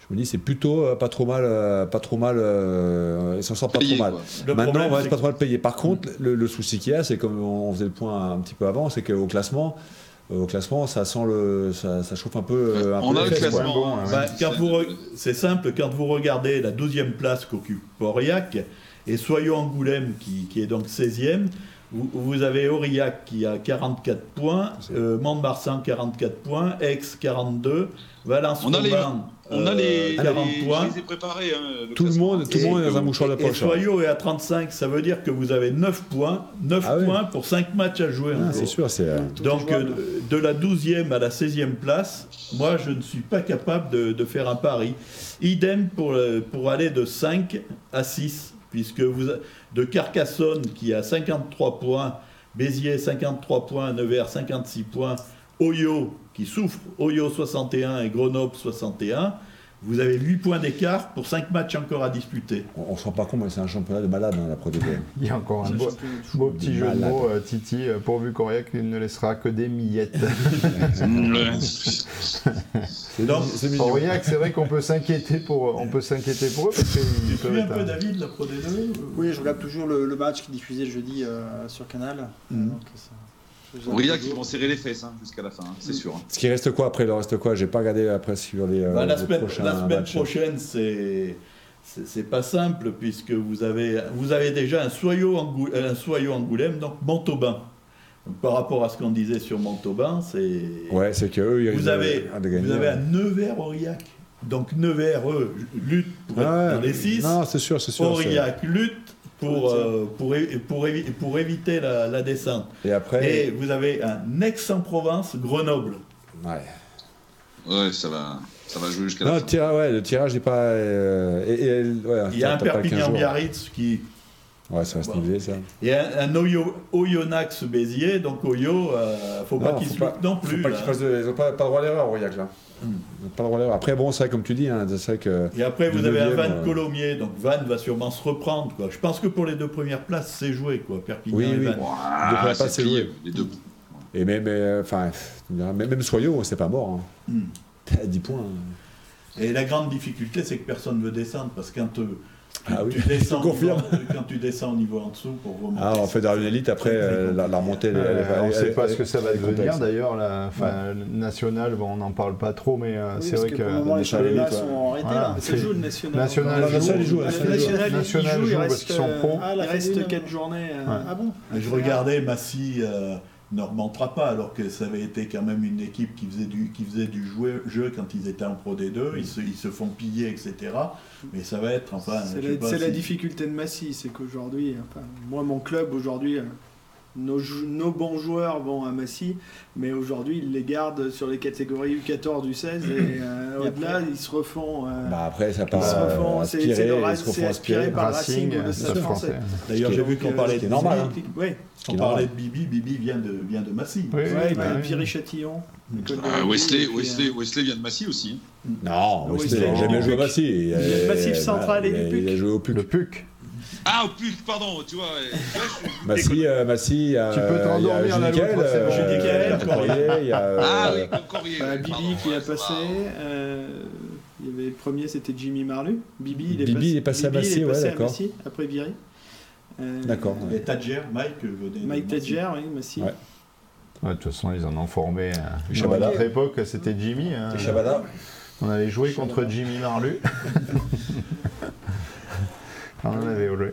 je me dis c'est plutôt euh, pas trop mal, euh, pas trop mal, euh, il s'en sort pas trop mal. Maintenant, on va pas trop mal payer. Par contre, le, souci qu'il y a, c'est comme on faisait le point un petit peu avant, c'est qu'au classement, au classement, ça sent le, ça, chauffe un peu. on a le classement. Hein. Bah, c'est simple, quand vous regardez la 12e place qu'occupe Aurillac et Soyons Angoulême qui, qui est donc 16e, vous, avez Aurillac qui a 44 points, euh, Mont-de-Marsan 44 points, Aix 42, Valence on a les, a les, 40 points. Je les ai préparés. Hein, tout, le monde, tout le monde est dans un mouchoir de poche. Et Soyaux est à 35, ça veut dire que vous avez 9 points, 9 ah points pour 5 matchs à jouer. Ah, c'est sûr, c'est. Euh, Donc euh, de la 12e à la 16e place, moi je ne suis pas capable de, de faire un pari. Idem pour, pour aller de 5 à 6 puisque vous, de Carcassonne qui a 53 points, Béziers 53 points, Nevers 56 points, Oyo qui souffre, Oyo 61 et Grenoble 61. Vous avez 8 points d'écart pour 5 matchs encore à disputer. On ne se rend pas compte, mais c'est un championnat de malade, hein, la Pro <laughs> Il y a encore un beau, petit jeu de mots, euh, Titi, euh, pourvu qu'Aurillac ne laissera que des miettes. <laughs> Aurillac, c'est vrai qu'on peut s'inquiéter pour, on peut s'inquiéter pour eux. Parce tu suis un peu David, la Pro D2 Oui, je regarde toujours le, match qui diffusait le jeudi euh, sur Canal. Mhm. Aurillac, ils vont serrer les fesses hein, jusqu'à la fin, hein, c'est sûr. Hein. Ce qui reste quoi après Il reste quoi? J'ai pas regardé après sur les. Euh, bah, la, semaine, la semaine prochaine, c'est c'est pas simple puisque vous avez, vous avez déjà un soyau, un soyau Angoulême, donc Montauban. par rapport à ce qu'on disait sur Montauban, c'est. Ouais, c'est que eux, vous avez, vous avez un Nevers Aurillac. Donc Nevers, eux, lutte pour être dans les 6. Non, c'est sûr, c'est sûr. Aurillac lutte pour, euh, pour, pour, pour, éviter la, la, descente. Et après. Et vous avez un Aix-en-Provence, Grenoble. Ouais. Ouais, ça va. Ça va jouer jusqu'à la fin. Le tirage, ouais, le tirage n'est pas. Euh, et, ouais, Il y a un Perpignan-Biarritz qui. Ouais, ça va se niveler, ça. Il y a un, Oyo, Oyonnax Béziers, donc Oyo, euh, faut pas qu'il se non plus. Faut pas ils n'ont pas, pas droit à l'erreur, Aurillac, là. Après, bon, c'est comme tu dis, hein, c'est que. Et après, vous avez un Van euh... Colomiers, donc Van va sûrement se reprendre. Quoi. Je pense que pour les deux premières places, c'est joué, quoi. Perpignan oui, et oui. Van. c'est joué. Les deux. Et même, euh, enfin, même, même Soyaux, c'est pas mort. Hein. Hmm. <laughs> À 10 points. Et la grande difficulté, c'est que personne ne veut descendre parce que quand ah oui, <laughs> tu descends confirme. quand tu descends au niveau en dessous pour remonter. Ah, on fait dans une élite, après, euh, la, remontée. on ne sait pas ce que ça va devenir d'ailleurs. La ouais. nationale, bon, on n'en parle pas trop, mais euh, oui, c'est vrai que. Pour le moment, les championnats sont arrêtés voilà, joue le national. National, joue, national, joue, national, national joue, parce qu'ils sont pros. Ah, il reste 4 journées. Ah bon Je regardais Massy ne remontera pas, alors que ça avait été quand même une équipe qui faisait du, qui faisait du jeu, jeu quand ils étaient en Pro D2, ils se, ils se font piller, etc. Mais ça va être, enfin... C'est la, la, difficulté de Massy, c'est qu'aujourd'hui, enfin, moi, mon club, aujourd'hui, nos, nos, bons joueurs vont à Massy, mais aujourd'hui, ils les gardent sur les catégories U14, U16, et euh, au-delà, ils se refont. Euh, bah après, ça part. Euh, c'est inspiré par Racing, Racing le Stade français. D'ailleurs, j'ai vu qu'on parlait. C'est normal. Hein. Oui. On parlait de Bibi, Bibi vient de, vient de Massy. Oui, oui, bah, Viry Châtillon. Ah, Wesley, Wesley, Wesley vient de Massy aussi. Non, Wesley n'a jamais joué à Massy. Il vient de Massif Central et du PUC. Il a joué au PUC. Le PUC. Ah, au PUC, pardon, tu vois. <laughs> Massy, euh, Massy, euh, tu peux t'endormir la Nickel, euh, Corrier, il y a. Ah oui, Corrier. Bah, Bibi qui a passé. il y avait le premier, c'était Jimmy Marlu. Bibi, il est Bibi, passé, il est passé à Massy, ouais, d'accord. Après Viry. D'accord. Et Tadger, Mike Mike Tadger, oui, Massy. Ouais. Ouais, de toute façon, ils en ont formé. À notre époque, c'était Jimmy. Hein. Chabada. On avait joué contre Jimmy Marlu. <laughs> On en avait joué.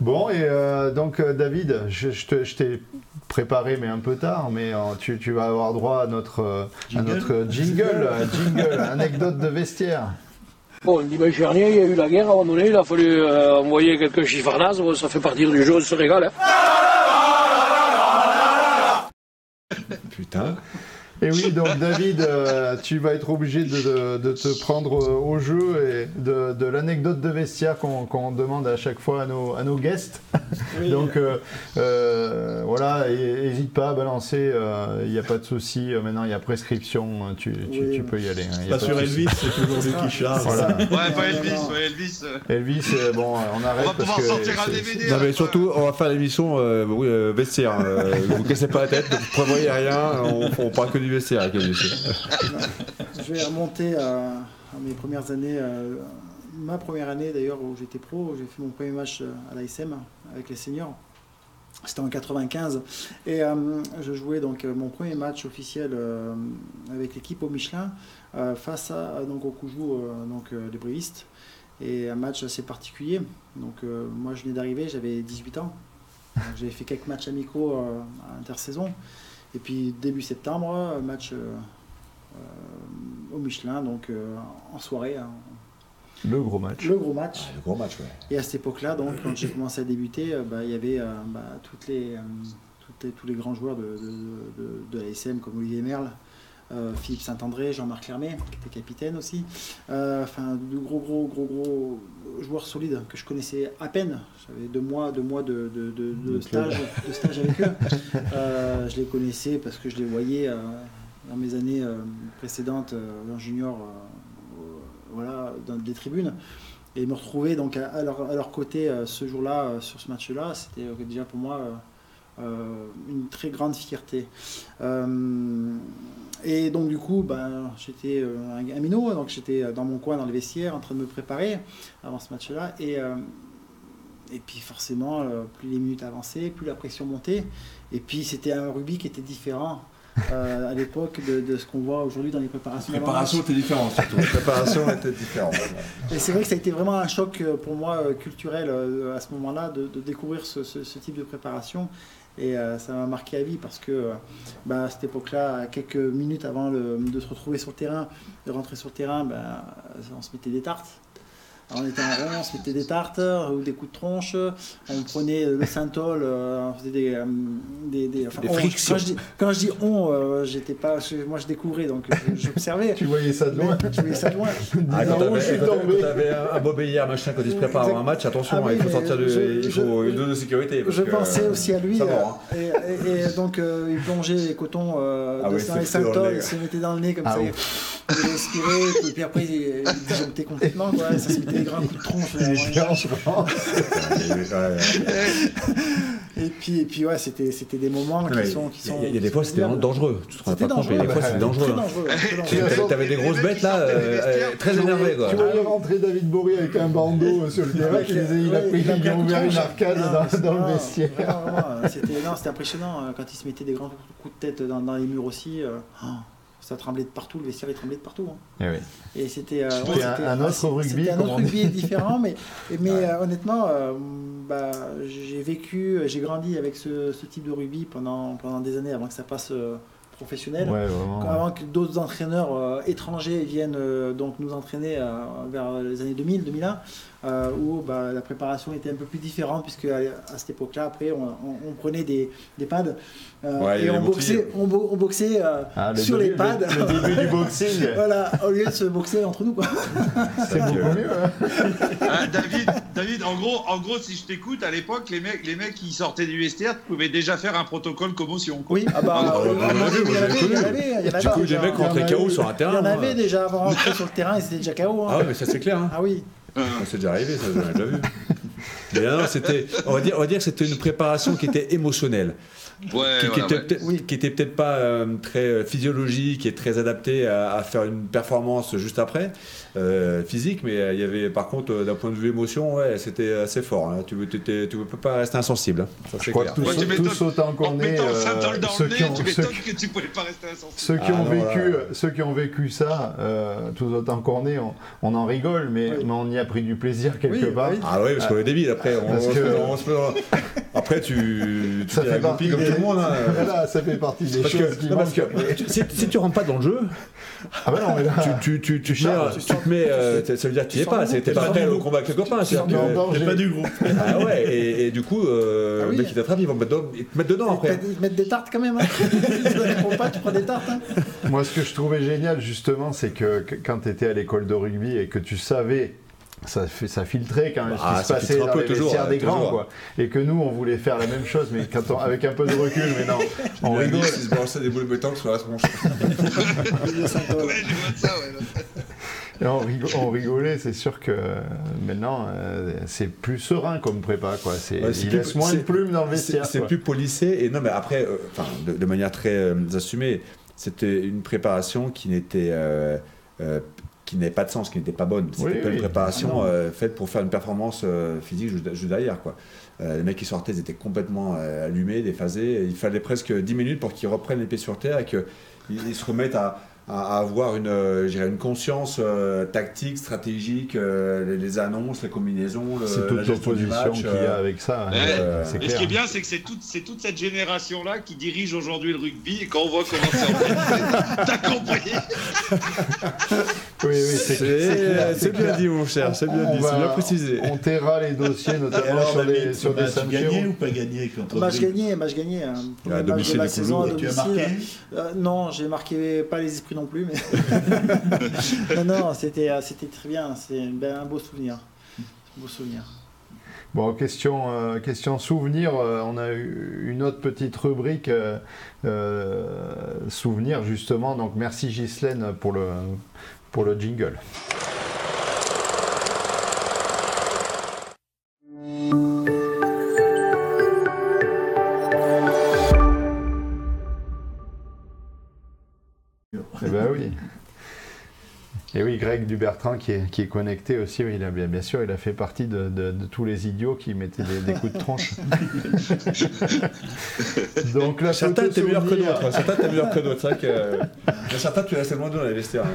Bon, et euh, donc euh, David, je, je t'ai préparé, mais un peu tard, mais euh, tu, tu, vas avoir droit à notre, à notre jingle, jingle, anecdote de vestiaire. <laughs> Bon, dimanche dernier, il y a eu la guerre, à un moment donné, il a fallu envoyer quelques chiffarnazes, ça fait partir du jeu, on se régale. Hein. Putain. Et oui, donc David, euh, tu vas être obligé de, de, te prendre au jeu et de, de l'anecdote de vestiaire qu'on demande à chaque fois à nos, à nos guests. <laughs> donc euh, euh, voilà, n'hésite pas à balancer, il n'y a pas de souci. Maintenant, il y a prescription, tu, tu, tu, peux y aller. Hein, pas, sur Elvis, c'est toujours lui qui <laughs> charge. Voilà. Ouais, pas Elvis, ouais, Elvis. Elvis, bon, on arrête. On va pouvoir parce sortir un DVD. Non, mais surtout, on va faire l'émission vestiaire. ne vous cassez pas la tête, ne prévoyez rien, on, on parle que du <laughs> je vais remonter à, mes premières années. Euh, ma première année d'ailleurs où j'étais pro, j'ai fait mon premier match euh, à l'ASM avec les seniors. C'était en 95 et euh, je jouais donc mon premier match officiel avec l'équipe au Michelin face à donc au Coujou donc les brévistes et un match assez particulier. Donc moi je venais d'arriver, j'avais 18 ans. J'avais fait quelques matchs amicaux à intersaison. Et puis début septembre, match euh, euh, au Michelin, donc euh, en soirée. Hein. le gros match. Le gros match. le gros match, Et à cette époque-là, donc quand j'ai commencé à débuter, bah, il y avait bah, toutes les, tous les grands joueurs de, de, de, l'ASM comme Olivier Merle, Philippe Saint-André, Jean-Marc Lermet, qui était capitaine aussi. enfin, de gros, gros, gros, gros joueurs solides que je connaissais à peine. J'avais deux mois, deux mois de, de, de, stage, de stage avec eux. Euh, je les connaissais parce que je les voyais euh, dans mes années euh, précédentes en junior, voilà, dans des tribunes. Et me retrouver donc à, leur, à leur, côté ce jour-là, sur ce match-là, c'était déjà pour moi une très grande fierté. Et donc du coup, ben, j'étais euh, un, minot, donc j'étais euh, dans mon coin dans le vestiaire en train de me préparer avant ce match-là. Et, euh, et puis forcément, plus les minutes avançaient, plus la pression montait. Et puis c'était un rugby qui était différent. à l'époque de, ce qu'on voit aujourd'hui dans les préparations. La préparation était différente surtout. La préparation était différente. Et c'est vrai que ça a été vraiment un choc pour moi culturel à ce moment-là de, découvrir ce, ce, type de préparation et euh, ça m'a marqué à vie parce que euh, bah, à cette époque-là, quelques minutes avant de se retrouver sur le terrain, de rentrer sur le terrain, bah, on se mettait des tartes on était en rond, on se mettait des tartes ou des coups de tronche, on prenait le synthol, euh, on faisait des, euh, des, des, enfin, frictions. Quand je dis, on, euh, j'étais pas, moi je découvrais donc j'observais. tu voyais ça de loin. tu voyais ça de loin. <laughs> Ah, quand t'avais un bobéillard machin quand il se prépare à un match, attention, ah il faut sortir de, il faut une zone de sécurité. je pensais aussi à lui. Hein. et, donc il plongeait les cotons ah dans les synthol, il se mettait dans le nez comme ah ça. Il respirait, et puis après il disjonctait complètement, quoi, ça se mettait des grands coups de tronche. <laughs> et puis, et puis ouais, c'était, c'était des moments qui sont, qui sont. Il y a des fois, c'était dangereux. Tu te rends pas compte, il y a des fois, c'était dangereux. Tu avais des grosses bêtes là, très énervées. Tu voyais rentrer David Bory avec un bandeau sur le terrain, il a pris, il a ouvert une arcade dans le vestiaire. <laughs> C'était impressionnant quand il se mettait des grands coups de tête dans les murs aussi. Ça tremblait de partout, le vestiaire tremblait de partout. Hein. Et, c'était euh, un, autre rugby. un autre rugby différent, mais, <laughs> mais euh, honnêtement, euh, bah, j'ai vécu, j'ai grandi avec ce, ce, type de rugby pendant, pendant des années avant que ça passe professionnel. avant que d'autres entraîneurs étrangers viennent donc nous entraîner vers les années 2000, 2001. Euh, où bah, la préparation était un peu plus différente, puisque à, cette époque-là, après, on, prenait des, des pads euh, et on boxait, on, boxait euh, ah, sur les pads. Le, début du boxing. <laughs> voilà, au lieu de se boxer entre nous. C'est beaucoup mieux. Hein. Ah, David, David, en gros, en gros, si je t'écoute, à l'époque, les mecs, les mecs qui sortaient du vestiaire pouvaient déjà faire un protocole commotion. Oui, ah bah, il y en avait, il y en avait. Du coup, les mecs rentraient KO sur un terrain. Il y en avait déjà avant rentrer sur le terrain, ils étaient déjà KO. Hein. Ah, mais ça c'est clair. Hein. Ah oui. C'est déjà arrivé, ça, j'en ai déjà vu. Mais non, c'était, on va dire, on va dire que c'était une préparation qui était émotionnelle. Qui, était peut-être pas euh, très euh, physiologique et très adaptée à, faire une performance juste après. Euh, physique, mais euh, il y avait par contre d'un point de vue émotion, ouais, c'était assez fort. Hein. Tu ne peux pas rester insensible. Hein. Ça, Je crois que tous, ouais, tous autant qu'on est, ceux qui ont, ceux, que tu pouvais pas rester insensible. Ceux qui, ont, ah, vécu, ceux qui ont vécu ça, tous autant qu'on est, on, en rigole, mais, mais, on y a pris du plaisir quelque part. Ah oui, parce qu'on est débile après. On, après, tu, ça fait partie comme le. Hein. <laughs> Voilà, ça fait partie des choses que, qui manquent. Si, si tu rentres pas dans le jeu, ah bah non, mais là, tu, tu, tu, tu, mais euh, ça veut dire que tu n'y es pas, t'es pas prêt au combat avec les copains. Tu n'es pas du groupe. <laughs> Ah ouais, et, du coup, euh, ah le mec qui t'attrape, ils vont te mettre dedans après. Ils te mettent des tartes quand même. Hein. <laughs> tu pas, tu prends des tartes. Hein. Moi, ce que je trouvais génial, justement, c'est que quand tu étais à l'école de rugby et que tu savais ça, fait, ça filtrait quand même ce qui bah, se passait dans les toujours, des grands. Quoi. Et que nous, on voulait faire la même chose, mais quand avec un peu de recul, mais non, on rigole. Ils se balançaient des boules de béton sur la tronche. <laughs> ouais, ça, ouais. Et on, rigolait, c'est sûr que maintenant euh, c'est plus serein comme prépa, quoi. C'est, il laisse moins de plumes dans le vestiaire. C'est, plus polissé, et non, mais après, euh, de, manière très euh, assumée, c'était une préparation qui n'était qui n'avait pas de sens, qui n'était pas bonne. C'était pas une préparation faite pour faire une performance physique juste derrière. Quoi. les mecs qui sortaient, ils étaient complètement allumés, déphasés. Il fallait presque 10 minutes pour qu'ils reprennent les pieds sur terre et qu'ils se remettent à, à, avoir une, euh, une conscience euh, tactique, stratégique, euh, les, annonces, les combinaisons, le, c'est toute l'opposition qu'il y a avec ça. Hein. ce qui est bien, c'est que c'est toute, c'est toute cette génération-là qui dirige aujourd'hui le rugby et quand on voit comment c'est organisé, <laughs> t'as compris? <laughs> Oui, oui, c'est, c'est, bien dit, mon cher, c'est bien dit, c'est bien précisé. On terra les dossiers, notamment sur, les, sur des sanctions. gagné ou pas gagné Match gagné, match gagné. Hein. À domicile, la saison, tu as marqué Non, j'ai marqué pas les esprits non plus, mais. <laughs> non, non, c'était, euh, c'était très bien. C'est un beau souvenir. Un beau souvenir. Bon, question, euh, question souvenir, euh, on a eu une autre petite rubrique souvenir justement, donc merci Ghislaine pour le, pour le jingle. Et oui, Greg Dubertrand qui est, qui est connecté aussi, il a, bien, sûr, il a fait partie de, tous les idiots qui mettaient des, coups de tronche. <laughs> Donc là, certains étaient meilleurs que d'autres. Certains étaient meilleurs que d'autres. Vrai que certains, tu restais loin de dans les vestiaires.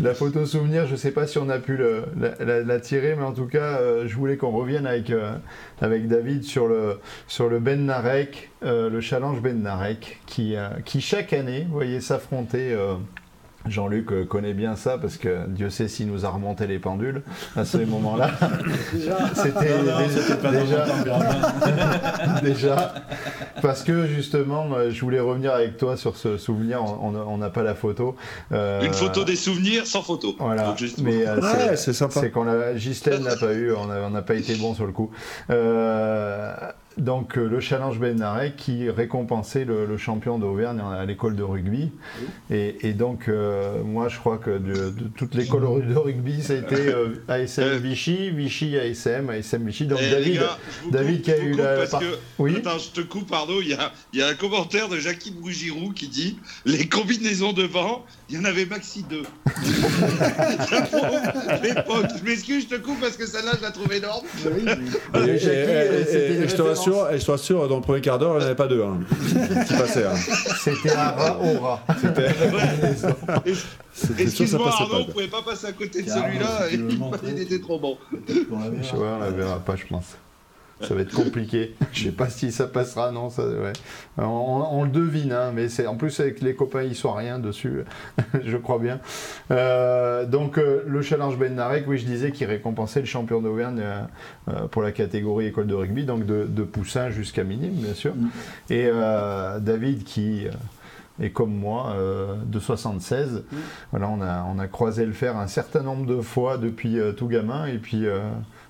La photo souvenir, je ne sais pas si on a pu la, tirer, mais en tout cas, euh, je voulais qu'on revienne avec, euh, avec David sur le, sur le Ben Narek, euh, le challenge Ben Narek, qui, qui chaque année, vous voyez, s'affronter Jean-Luc euh, connaît bien ça parce que Dieu sait s'il nous a remonté les pendules à ce moment-là. C'était déjà, <laughs> déjà, parce que justement, euh, je voulais revenir avec toi sur ce souvenir. On n'a pas la photo. Euh, Une photo des souvenirs sans photo. Voilà. Mais c'est qu'on a Ghislaine n'a pas eu. On n'a pas été bon sur le coup. Donc le challenge Benarek qui récompensait le, champion d'Auvergne à l'école de rugby. Et, donc moi je crois que de, toute l'école de rugby c'était ASM Vichy, Vichy ASM, ASM Vichy. Donc David, David qui a eu la... oui Attends, je te coupe, pardon, il y a, il y a un commentaire de Jackie Bougirou qui dit « Les combinaisons devant, il y en avait maxi deux. l'époque. Je m'excuse, je te coupe parce que celle-là, je la trouve énorme. je te je te rassure, dans le premier quart d'heure, il n'y en avait pas deux. Hein, <laughs> qui passaient. Hein. C'était un rat au rat. Excuse-moi, Arnaud, on ne pouvait pas passer à côté de celui-là. Il était trop bon. on la verra pas, je pense ça va être compliqué. Je sais pas si ça passera, non. Ça, ouais. on, le devine, hein, mais c'est en plus avec les copains ils sont rien dessus, <laughs> je crois bien. Euh, donc euh, le challenge Ben Narek, oui, je disais qu'il récompensait le champion d'Auvergne euh, pour la catégorie école de rugby, donc de, Poussin jusqu'à minime, bien sûr. Mm. Et David qui est comme moi, de 76. Mm. Voilà, on a, on a croisé le fer un certain nombre de fois depuis tout gamin, et puis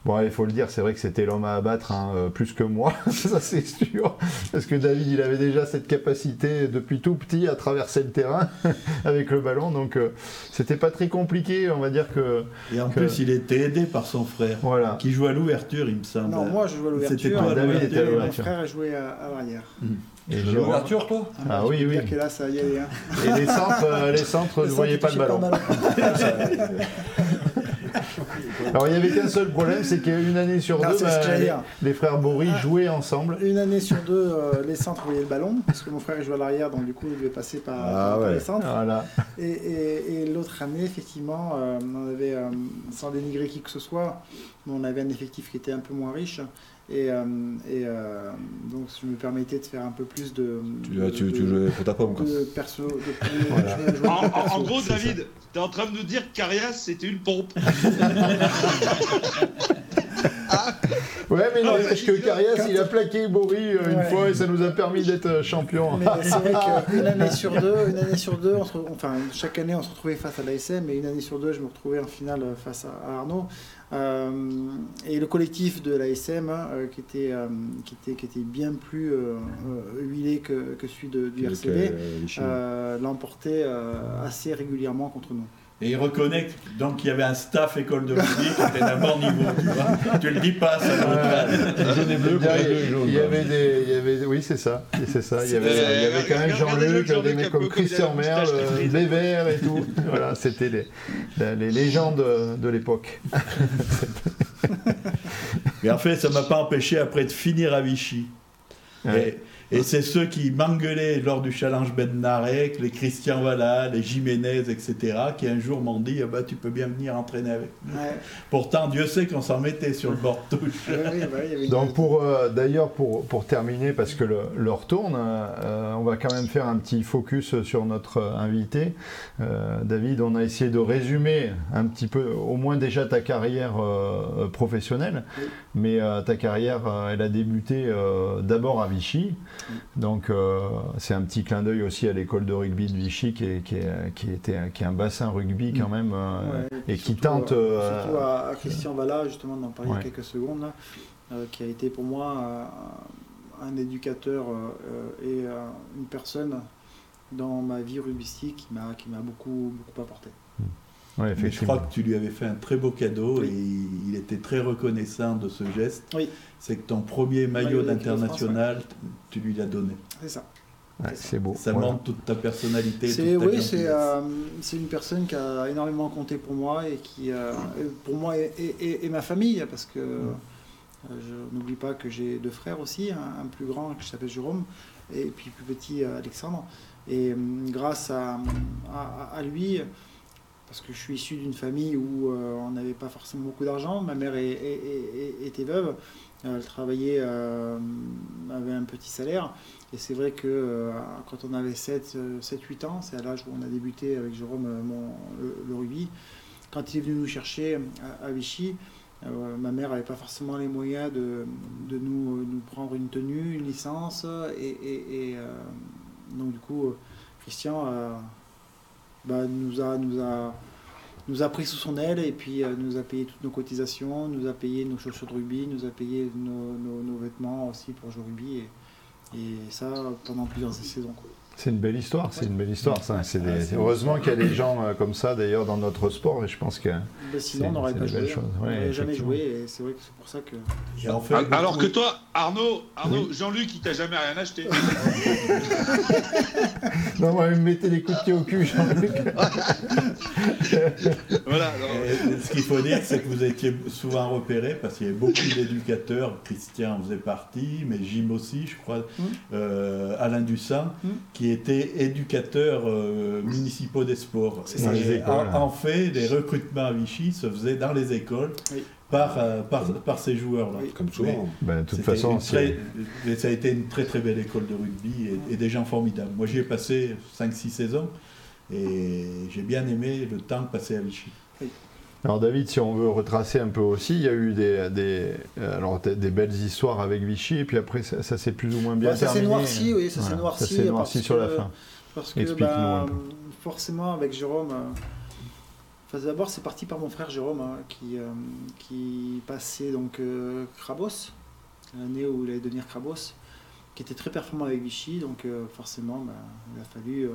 Bon, il faut le dire, c'est vrai que c'était l'homme à abattre hein, euh, plus que moi, <laughs> ça c'est sûr. Parce que David, il avait déjà cette capacité depuis tout petit à traverser le terrain <laughs> avec le ballon, donc euh, c'était pas très compliqué, on va dire que. Et en plus, il était aidé par son frère, voilà. qui jouait à l'ouverture, il me semble. Non, moi je jouais à l'ouverture. C'était pas David était à l'ouverture. Mon frère jouait à, à l'arrière. Mmh. Et l'ouverture, toi? Ah, bah, oui, oui. là, ça y est, hein. Et les centres, euh, les centres, ne voyais pas le ballon. <laughs> <laughs> Alors il n'y avait qu'un seul problème, c'est qu'une année sur deux, bah, les, frères Bory ah. jouaient ensemble. Une année sur deux, euh, les centres voyaient le ballon, parce que mon frère jouait à l'arrière, donc du coup il devait passer par, ah les centres. Et, l'autre année, effectivement, euh, on avait, euh, sans dénigrer qui que ce soit, on avait un effectif qui était un peu moins riche. Et, euh, et euh, donc, je me permettais de faire un peu plus de. Tu, tu, jouais pour ta pomme, quoi. De perso. <laughs> en, gros, David, tu es en train de nous dire que Carias, c'était une pompe. <laughs> Ouais, mais non, parce que Carias, il a plaqué Bory euh, une fois et ça nous a permis d'être champion. c'est vrai qu'une <laughs> année sur deux, une année sur deux, enfin, chaque année, on se retrouvait face à l'ASM, et une année sur deux, je me retrouvais en finale face à Arnaud. Euh, et le collectif de l'ASM, hein, euh, qui, était, euh, qui, était, qui était bien plus huilé que, que celui de, du RCB, l'emportait assez régulièrement contre nous. Et il reconnaît donc qu'il y avait un staff école de rugby qui était d'un bon niveau. Tu, vois tu le dis pas, ça. il y avait des, il y avait, oui, c'est ça, c'est ça. Il y avait, il y avait quand même Jean-Luc, des mecs comme Christian Merle, les Verts et tout. <laughs> Voilà, c'était les, les légendes de l'époque. <laughs> Mais en fait, ça m'a pas empêché après de finir à Vichy. Et, et c'est ceux qui m'engueulaient lors du challenge Ben Narek, les Christian Valla, les Jiménez, etc., qui un jour m'ont dit ah bah, Tu peux bien venir entraîner avec nous. Pourtant, Dieu sait qu'on s'en mettait sur le bord de touche. Donc, pour, euh, d'ailleurs, pour, pour terminer, parce que l'heure tourne, euh, on va quand même faire un petit focus sur notre invité. Euh, David, on a essayé de résumer un petit peu, au moins déjà ta carrière professionnelle, mais ta carrière, elle a débuté d'abord à Vichy. Donc euh, c'est un petit clin d'œil aussi à l'école de rugby de Vichy qui est, qui était, qui est un bassin rugby quand même euh, et qui tente. Euh, surtout à, Christian Valla, justement, d'en parler il quelques secondes, qui a été pour moi un éducateur et une personne dans ma vie rugbystique qui m'a qui m'a beaucoup beaucoup apporté. Ouais, Mais je crois que tu lui avais fait un très beau cadeau et il était très reconnaissant de ce geste. Oui. C'est que ton premier maillot, d'international, tu lui l'as donné. C'est ça. c'est beau. Ça montre toute ta personnalité. C'est, oui, euh, c'est, une personne qui a énormément compté pour moi et qui, euh, pour moi et, ma famille, parce que euh, je n'oublie pas que j'ai deux frères aussi, un, plus grand qui s'appelle Jérôme et puis plus petit Alexandre. Et grâce à, à lui, parce que je suis issu d'une famille où euh, on n'avait pas forcément beaucoup d'argent. Ma mère était veuve, elle travaillait, euh, avait un petit salaire. Et c'est vrai que euh, quand on avait 7-8 ans, c'est à l'âge où on a débuté avec Jérôme le, rugby, quand il est venu nous chercher à, Vichy, ma mère n'avait pas forcément les moyens de, nous, nous, prendre une tenue, une licence. Et, donc du coup, Christian bah, nous, a, nous, a, nous a pris sous son aile et puis nous a payé toutes nos cotisations, nous a payé nos chaussures de rugby, nous a payé nos, vêtements aussi pour jouer au rugby. Et, et ça pendant plusieurs saisons. C'est une belle histoire, c'est une belle histoire. Ça. C'est Heureusement qu'il y a des gens euh, comme ça d'ailleurs dans notre sport et je pense que. Ben, sinon, on n'aurait pas joué. Hein. on n'aurait jamais joué et c'est vrai que c'est pour ça que. Alors que toi, Arnaud, Arnaud Jean-Luc, il t'a jamais rien acheté. <laughs> non, moi, il me mettait les coups de pied au cul, Jean-Luc. <laughs> voilà. Ce qu'il faut dire, c'est que vous étiez souvent repéré parce qu'il y avait beaucoup d'éducateurs. Christian faisait partie, mais Jim aussi, je crois. Hum. Euh, Alain Dussin, hum. qui étaient éducateurs euh, municipaux des sports. en, fait, les recrutements à Vichy se faisaient dans les écoles. Par, euh, par, par, ces joueurs-là. Comme souvent. Ben, de toute façon, ça a été une très très belle école de rugby et, des gens formidables. Moi, j'y ai passé 5-6 saisons et j'ai bien aimé le temps passé à Vichy. Alors David, si on veut retracer un peu aussi, il y a eu des, des, euh, alors, des belles histoires avec Vichy, et puis après ça, s'est plus ou moins bien terminé. Ça s'est noirci, oui, ça s'est noirci. Ça s'est noirci sur la fin. Parce que bah, forcément avec Jérôme, euh, d'abord c'est parti par mon frère Jérôme hein, qui, euh, qui passait donc Krabos, l'année où il allait devenir Krabos, qui était très performant avec Vichy, donc forcément bah, il a fallu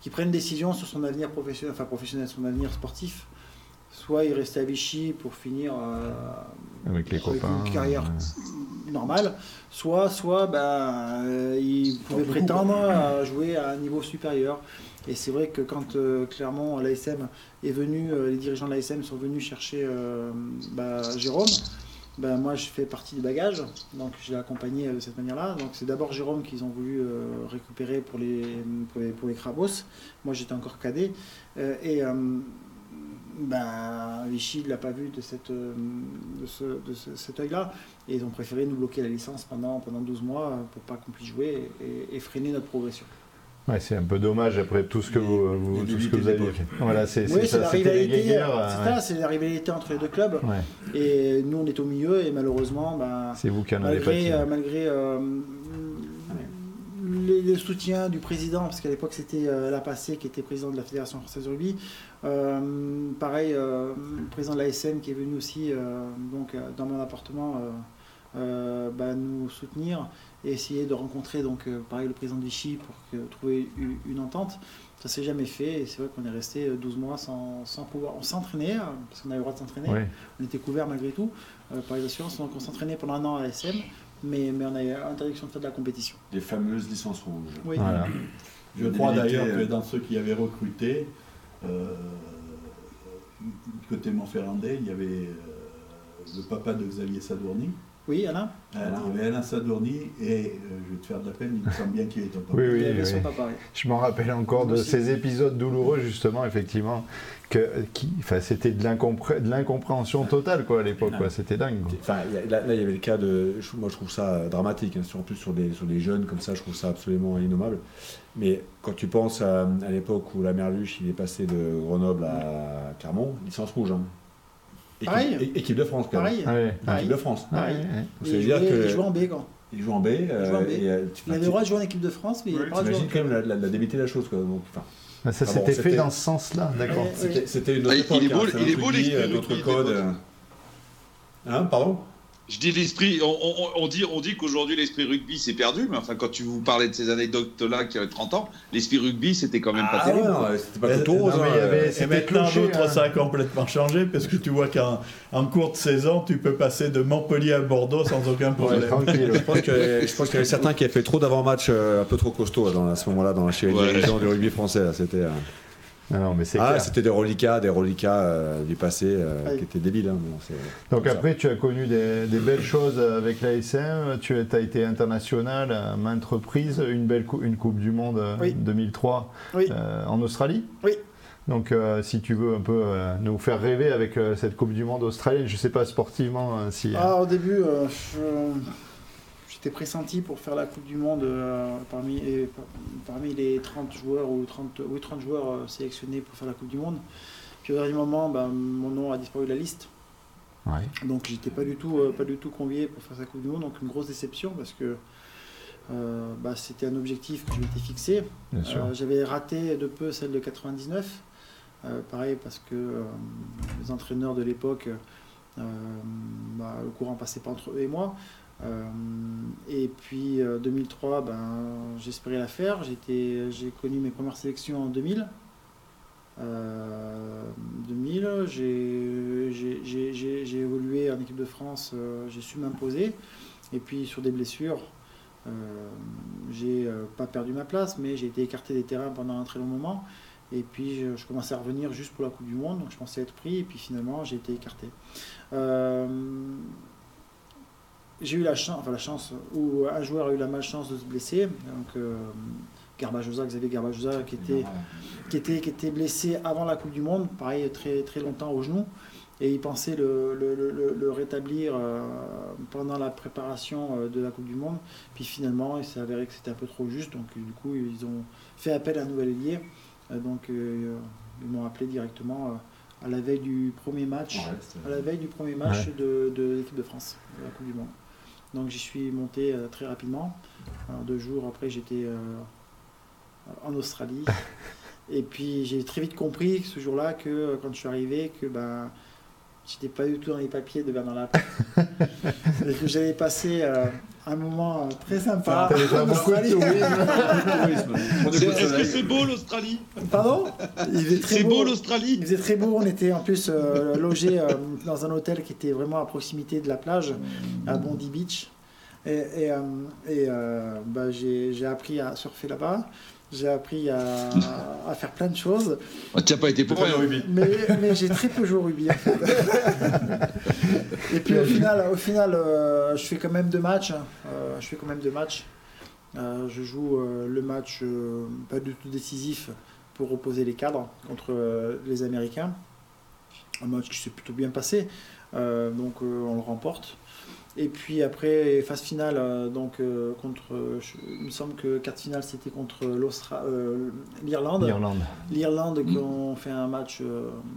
qu'il prenne une décision sur son avenir professionnel, enfin professionnel, son avenir sportif soit il restait à Vichy pour finir euh, avec, les copains, une carrière normale, soit, soit ben, euh, il pouvait prétendre à jouer à un niveau supérieur. Et c'est vrai que quand euh, clairement l'ASM est venu, les dirigeants de l'ASM sont venus chercher ben, Jérôme, ben, moi je fais partie du bagage, donc je l'ai accompagné de cette manière-là. Donc c'est d'abord Jérôme qu'ils ont voulu récupérer pour les, pour les, pour les Crabos. Moi j'étais encore cadet. et ben, Vichy ne l'a pas vu de, cette, euh, de, ce, de cet œil-là. Et ils ont préféré nous bloquer la licence pendant, pendant 12 mois pour pas qu'on puisse jouer et, freiner notre progression. Ouais, c'est un peu dommage après tout ce que vous, tout ce que vous avez fait. Voilà, c'est oui, la rivalité. Euh, c'est la rivalité entre les deux clubs. Et nous, on est au milieu et malheureusement, ben, c'est vous qui en avez malgré, euh, le, soutien du président, parce qu'à l'époque c'était euh, la passée qui était président de la Fédération française de rugby. Euh, pareil, euh, le président de l'ASM qui est venu aussi donc, dans mon appartement bah, nous soutenir et essayer de rencontrer donc, pareil, le président de Vichy pour trouver une, entente. Ça s'est jamais fait et c'est vrai qu'on est resté 12 mois sans, sans pouvoir. On s'entraînait, parce qu'on avait le droit de s'entraîner. On était couvert malgré tout par les assurances, donc on s'entraînait pendant un an à l'ASM mais, mais on a eu interdiction de faire de la compétition. Les fameuses licences rouges. Oui. Je crois d'ailleurs que dans ceux qui avaient recruté, euh, côté Montferrandais, il y avait euh, le papa de Xavier Sadourny, oui, Alain Il y avait Alain Sadourny et euh, je vais te faire de la peine, il me semble bien qu'il est ton papa. Oui, oui, oui. Je m'en rappelle encore de ces épisodes douloureux, justement, effectivement, que qui, c'était de l'incompréhension totale quoi, à l'époque, c'était dingue. Enfin, là, il y avait le cas de. Moi, je trouve ça dramatique, hein, surtout sur des, sur des jeunes comme ça, je trouve ça absolument innommable. Mais quand tu penses à, l'époque où la Merluche il est passé de Grenoble à Clermont, licence rouge. Hein. Équipe, équipe de France, quand même. Ah équipe de France. Ah il, jouait, que... il jouait en B, quand il joue en B. Euh, et, euh, il avait le droit de jouer en équipe de France, mais il n'avait pas le droit de jouer. quand même la, la, la, la chose. Quoi. Donc, ah, ça s'était fait dans ce sens-là, d'accord. C'était une autre époque. Il est beau, hein, il est beau. D'autres codes. Hein, pardon? Je dis l'esprit, on, dit, on dit qu'aujourd'hui l'esprit rugby s'est perdu, mais enfin quand tu vous parlais de ces anecdotes-là qui avaient 30 ans, l'esprit rugby c'était quand même pas ah terrible. c'était pas tout rose. Hein. et maintenant d'autres hein. ça a complètement changé parce que tu vois qu'en en courte saison tu peux passer de Montpellier à Bordeaux sans aucun problème. je pense qu'il y avait certains qui avaient fait trop d'avant-match euh, un peu trop costaud à ce moment-là dans la chérie du rugby français. C'était. Euh, ah mais ah, c'était des reliquats, des reliquats euh, du passé euh, qui étaient débiles. Hein, Donc après, tu as connu des, belles choses avec l'ASM. Tu as été international à maintes reprises. Une belle une Coupe du Monde 2003 euh, en Australie. Oui. Donc, si tu veux un peu nous faire rêver avec cette Coupe du Monde australienne, je ne sais pas sportivement si. Ah, au début, j'étais pressenti pour faire la Coupe du Monde euh, parmi, parmi les 30 joueurs ou 30, oui, 30 joueurs euh, sélectionnés pour faire la Coupe du Monde. Puis au dernier moment, ben, mon nom a disparu de la liste. Donc j'étais pas du tout euh, pas du tout convié pour faire sa Coupe du Monde, donc une grosse déception parce que bah, c'était un objectif que je m'étais fixé. J'avais raté de peu celle de 99 pareil parce que les entraîneurs de l'époque, bah, le courant passait pas entre eux et moi. Et puis 2003, ben, j'espérais la faire. J'ai connu mes premières sélections en 2000. 2000, j'ai évolué en équipe de France, j'ai su m'imposer. Et puis sur des blessures, euh, j'ai euh, pas perdu ma place, mais j'ai été écarté des terrains pendant un très long moment. Et puis je, commençais à revenir juste pour la Coupe du Monde, donc je pensais être pris, et puis finalement j'ai été écarté. Euh, j'ai eu la chance, enfin la chance, où un joueur a eu la malchance de se blesser. Donc Garbajosa, Xavier Garbajosa, qui était, qui, était, qui était blessé avant la Coupe du Monde, pareil très, très longtemps au genou et ils pensaient le, le, rétablir euh, pendant la préparation euh, de la Coupe du Monde. Puis finalement, il s'est avéré que c'était un peu trop juste, donc du coup, ils ont fait appel à un nouvel ailier. Euh, donc ils m'ont appelé directement à la veille du premier match, à la veille du premier match de, l'équipe de France, de la Coupe du Monde. Donc j'y suis monté très rapidement. deux jours après, j'étais en Australie. <laughs> Et puis j'ai très vite compris ce jour-là que quand je suis arrivé, que ben, J'étais pas du tout dans les papiers de Bernard <laughs> et que j'avais passé euh, un moment euh, très sympa. <laughs> Est-ce que c'est beau l'Australie? Pardon? C'est beau, l'Australie? Il faisait très beau. On était en plus euh, logé dans un hôtel qui était vraiment à proximité de la plage, à Bondi Beach. Et, et, et bah, j'ai appris à surfer là-bas. J'ai appris à, <laughs> à, faire plein de choses. Ah, tu n'as pas été pour rien au rugby. Mais, mais j'ai très peu joué au rugby en fait. <laughs> Et puis au final, au final euh, je fais quand même deux matchs. Euh, je fais quand même deux matchs. Euh, je joue le match pas du tout décisif pour opposer les cadres contre les Américains. Un match qui s'est plutôt bien passé. donc on le remporte. Et puis après, phase finale, euh, donc euh, contre, il me semble que carte finale c'était contre euh, l'Irlande. L'Irlande. L'Irlande qui ont fait un match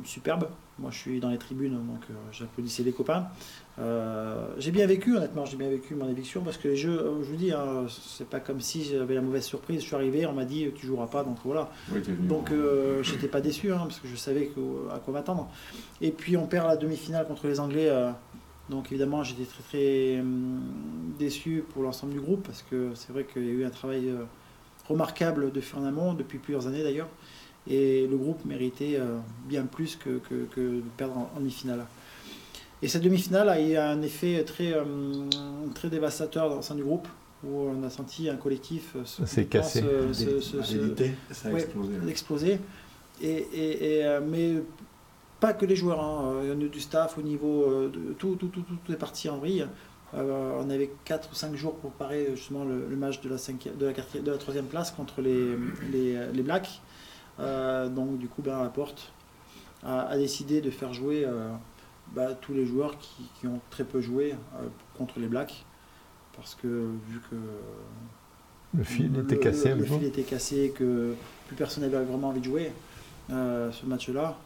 superbe. Moi je suis dans les tribunes, donc j'applaudissais les copains. j'ai bien vécu, honnêtement, j'ai bien vécu mon éviction parce que les jeux, je vous dis, hein, c'est pas comme si j'avais la mauvaise surprise. Je suis arrivé, on m'a dit tu joueras pas, donc voilà. donc j'étais pas déçu hein, parce que je savais à quoi m'attendre. Et puis on perd la demi-finale contre les Anglais donc évidemment, j'étais très très hum, déçu pour l'ensemble du groupe parce que c'est vrai qu'il y a eu un travail euh, remarquable de faire en amont, depuis plusieurs années d'ailleurs. Et le groupe méritait euh, bien plus que, de perdre en, demi-finale. Et cette demi-finale a eu un effet très, hum, très dévastateur dans le sein du groupe où on a senti un collectif se, c'est cassé. ça a explosé. Et, et, mais pas que les joueurs, hein. il y en a du staff au niveau euh, de tout, tout, tout, tout est parti en vrille. Euh, on avait 4 ou 5 jours pour préparer justement le, match de la, 5 de, la de la troisième place contre les, les, Blacks. Euh, donc du coup, Bernard Laporte a, a, décidé de faire jouer bah, tous les joueurs qui, ont très peu joué contre les Blacks. Parce que vu que le fil était cassé, le, fil était cassé, que plus personne n'avait vraiment envie de jouer ce match-là,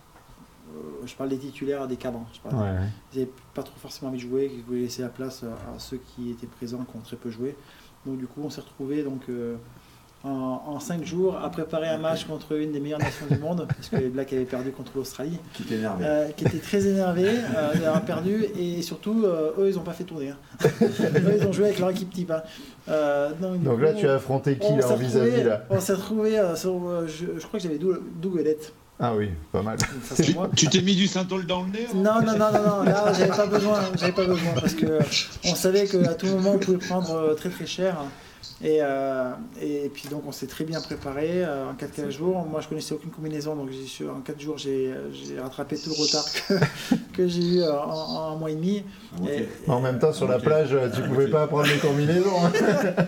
je parle des titulaires, des cadres. Ils n'avaient pas trop forcément envie de jouer, ils voulaient laisser la place à ceux qui étaient présents, qui ont très peu joué. Donc du coup, on s'est retrouvé donc euh, en, cinq jours à préparer un match contre une des meilleures nations du monde, parce que les Blacks avaient perdu contre l'Australie. Qui était énervé. Euh, qui était très énervé d'avoir perdu, et surtout, eux, ils n'ont pas fait tourner. Hein. <laughs> eux, ils ont joué avec leur équipe type. Hein. donc, là, tu as affronté qui là, en vis-à-vis là? On s'est retrouvé, je, crois que j'avais Doug ah oui, pas mal. tu t'es mis du synthol dans le nez hein Non, non, non, non, non, là j'avais pas besoin, j'avais pas besoin parce que on savait qu'à tout moment on pouvait prendre euh, très très cher. Et, euh, et puis donc on s'est très bien préparé euh, en 4-4 jours. Moi je connaissais aucune combinaison, donc en 4 jours j'ai rattrapé tout le retard que, <laughs> j'ai eu en, un mois et demi. en même temps sur la plage tu pouvais pas prendre les combinaisons. Hein.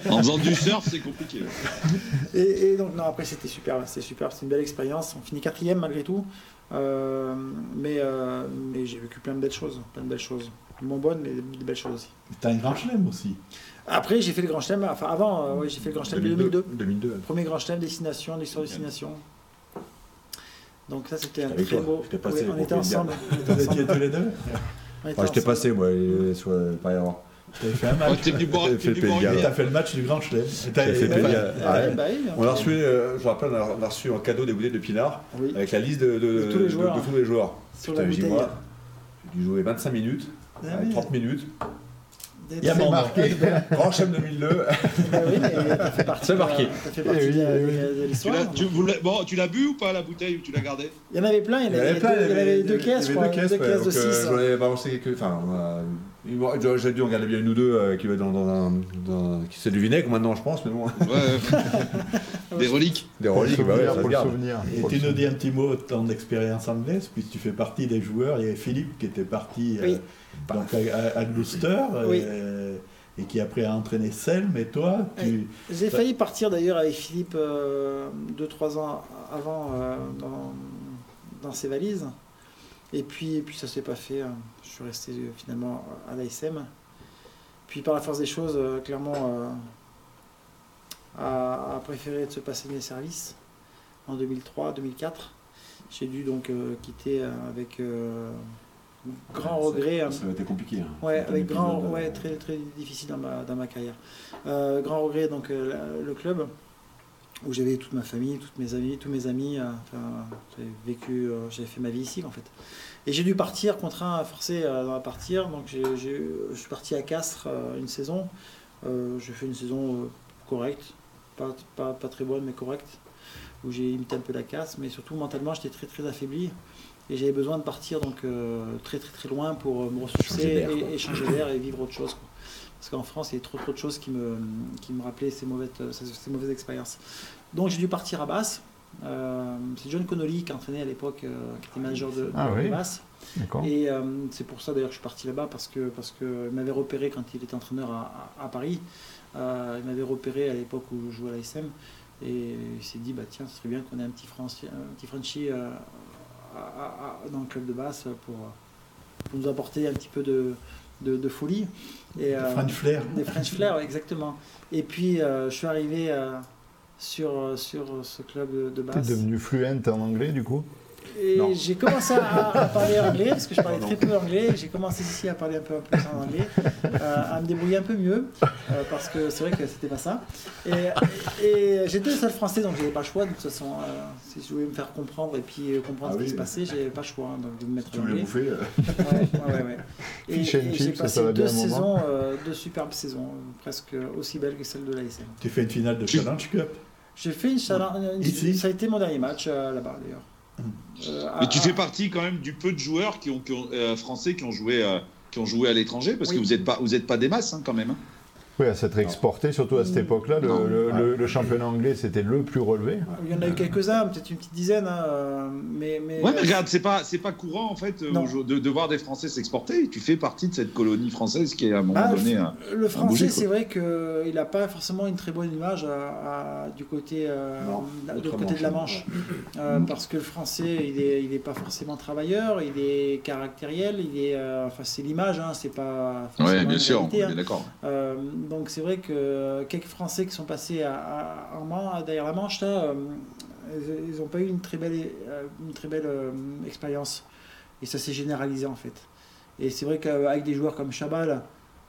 <laughs> en faisant du surf c'est compliqué. <laughs> Et, donc non après c'était super, c'était super, c'est une belle expérience. On finit quatrième malgré tout. Euh, mais, mais j'ai vécu plein de belles choses, plein de belles choses. Moins bonnes, mais de belles choses aussi. T'as un grand chelem aussi. Après, j'ai fait le Grand Chelem, enfin avant, euh, j'ai fait le Grand Chelem de 2002. 2002. Premier Grand Chelem, destination, l'histoire de destination. Donc ça, c'était un très beau. on était ensemble. On était tous les deux Je t'ai passé, moi, soit, pas y avoir. T'avais fait un match. t'es venu boire, fait t'es venu boire T'as le match du Grand Chelem. T'avais fait T'as- plaisir. Ah ouais, Ouais. bah On a reçu, euh, je me rappelle, on a reçu en cadeau des bouteilles de pinard Oui. avec la liste de, de- De tous les de- joueurs. de tous les joueurs. Sur Putain, la j'ai dit, bouteille. moi, j'ai dû jouer 25 minutes, Ah euh, oui. 30 minutes. Il y a mon marqué. Grand Chelem 2002. Bah oui, mais t'as fait partie C'est marqué. Fait partie de de Tu l'histoire. l'as, tu, bu ou pas la bouteille ou tu l'as gardée? Il y en avait plein, il y en avait, plein, deux, il y en avait deux il y caisses, je crois, deux caisses, deux ouais, caisses de donc, euh, 6. J'en ai balancé quelques. Enfin, euh, j'ai dû en garder bien une ou deux euh, qui va dans, dans un. dans- qui c'est du vinaigre maintenant, je pense, mais bon. Ouais. <laughs> Des reliques. Des Pour le reliques, bah ouais, ça se pour le souvenir. Et Pour tu le nous souvenir. dis un petit mot de ton expérience anglaise, puisque tu fais partie des joueurs. Il y avait Philippe qui était parti euh, Oui. Donc à, à Gloucester Oui. euh, et qui après a entraîné Selm. Mais toi, tu, J'ai failli partir d'ailleurs avec Philippe 2-3 ans avant euh, dans, dans ses valises. Et puis, et puis ça s'est pas fait. hein. Je suis resté euh, finalement à l'ASM. Puis par la force des choses, euh, clairement, euh, a, préféré de se passer mes services en 2003-2004. J'ai dû donc euh, quitter euh, avec grand regret. hein. Ça a été compliqué. hein. Ouais, avec grand, ouais, euh, très, très difficile dans ma, dans ma carrière. Euh, grand regret, donc euh, le club, où j'avais toute ma famille, toutes mes amis, tous mes amis. euh, j'avais vécu, j'avais fait ma vie ici en fait. Et j'ai dû partir, contraint, forcé à partir. Donc j'ai, j'ai- je suis parti à Castres une saison. J'ai fait une saison correcte, pas, pas, pas très bonne mais correcte, où j'ai imité un peu la casse, mais surtout mentalement j'étais très très affaibli. Et j'avais besoin de partir donc euh, très très très loin pour euh, me ressourcer et, et changer d'air et vivre autre chose. quoi. Parce qu'en France, il y a trop trop de choses qui me, qui me rappelaient ces mauvaises, ces, ces mauvaises expériences. Donc j'ai dû partir à Basse. Euh, c'est John Connolly qui entraînait à l'époque, euh, qui était manager de, Ah de oui. Basse. Et euh, c'est pour ça d'ailleurs que je suis parti là-bas parce que parce que il m'avait repéré quand il était entraîneur à, à- à Paris. Euh, il m'avait repéré à l'époque où je jouais à l'ASM et il s'est dit bah tiens ce serait bien qu'on ait un petit Franci- un petit Frenchie euh, à- à- à- dans le club de basse pour, pour nous apporter un petit peu de, de, de folie. Et, euh, French Flair. des French Flair, exactement. Et puis euh, je suis arrivé euh, sur, sur ce club de, de T'es basse. devenu fluente en anglais du coup? Et j'ai commencé à, à parler anglais, parce que je parlais très peu anglais. J'ai commencé ici à parler un peu plus en anglais, euh, à me débrouiller un peu mieux, euh, parce que c'est vrai que c'était pas ça. Et, et j'étais le seul français, donc j'avais pas le choix. De toute façon, euh, si je voulais me faire comprendre et puis comprendre Ah ce qui oui. se passait, j'avais pas le choix hein, donc de me mettre Tu en voulais bouffer Ouais, ouais, ouais. Et, j'ai ça, passé ça deux saisons, deux superbes saisons, presque aussi belles que celles de l'ASM. Tu fais une finale de Challenge Cup? J'ai fait une, une- Ici ça a été mon dernier match là-bas d'ailleurs. Euh, Mais tu fais partie quand même du peu de joueurs qui ont, qui ont, euh, français qui ont joué. euh, qui ont joué à l'étranger parce Oui. que vous n'êtes pas vous êtes pas des masses hein, quand même. hein. Oui, à s'être exporté, surtout à cette époque-là. Le, championnat anglais, c'était le plus relevé. Il y en a eu quelques-uns, peut-être une petite dizaine, hein, euh, mais, mais, Ouais, mais regarde, c'est pas c'est pas courant en fait euh, de, de voir des Français s'exporter. Tu fais partie de cette colonie française qui à un moment Ah, donné. euh, le français, c'est vrai qu'il n'a pas forcément une très bonne image à- à- du côté, euh, Non, de, autre côté de la Manche. Euh, parce que le français, il est, il est pas forcément travailleur, il est caractériel, il est, euh, enfin c'est l'image, hein, c'est pas. Forcément bien sûr, on est hein. d'accord. Donc c'est vrai que quelques Français qui sont passés à, derrière la Manche, là, euh, ils n'ont pas eu une très belle, euh, une très belle euh, expérience. Et ça s'est généralisé en fait. Et c'est vrai qu'avec des joueurs comme Chabal,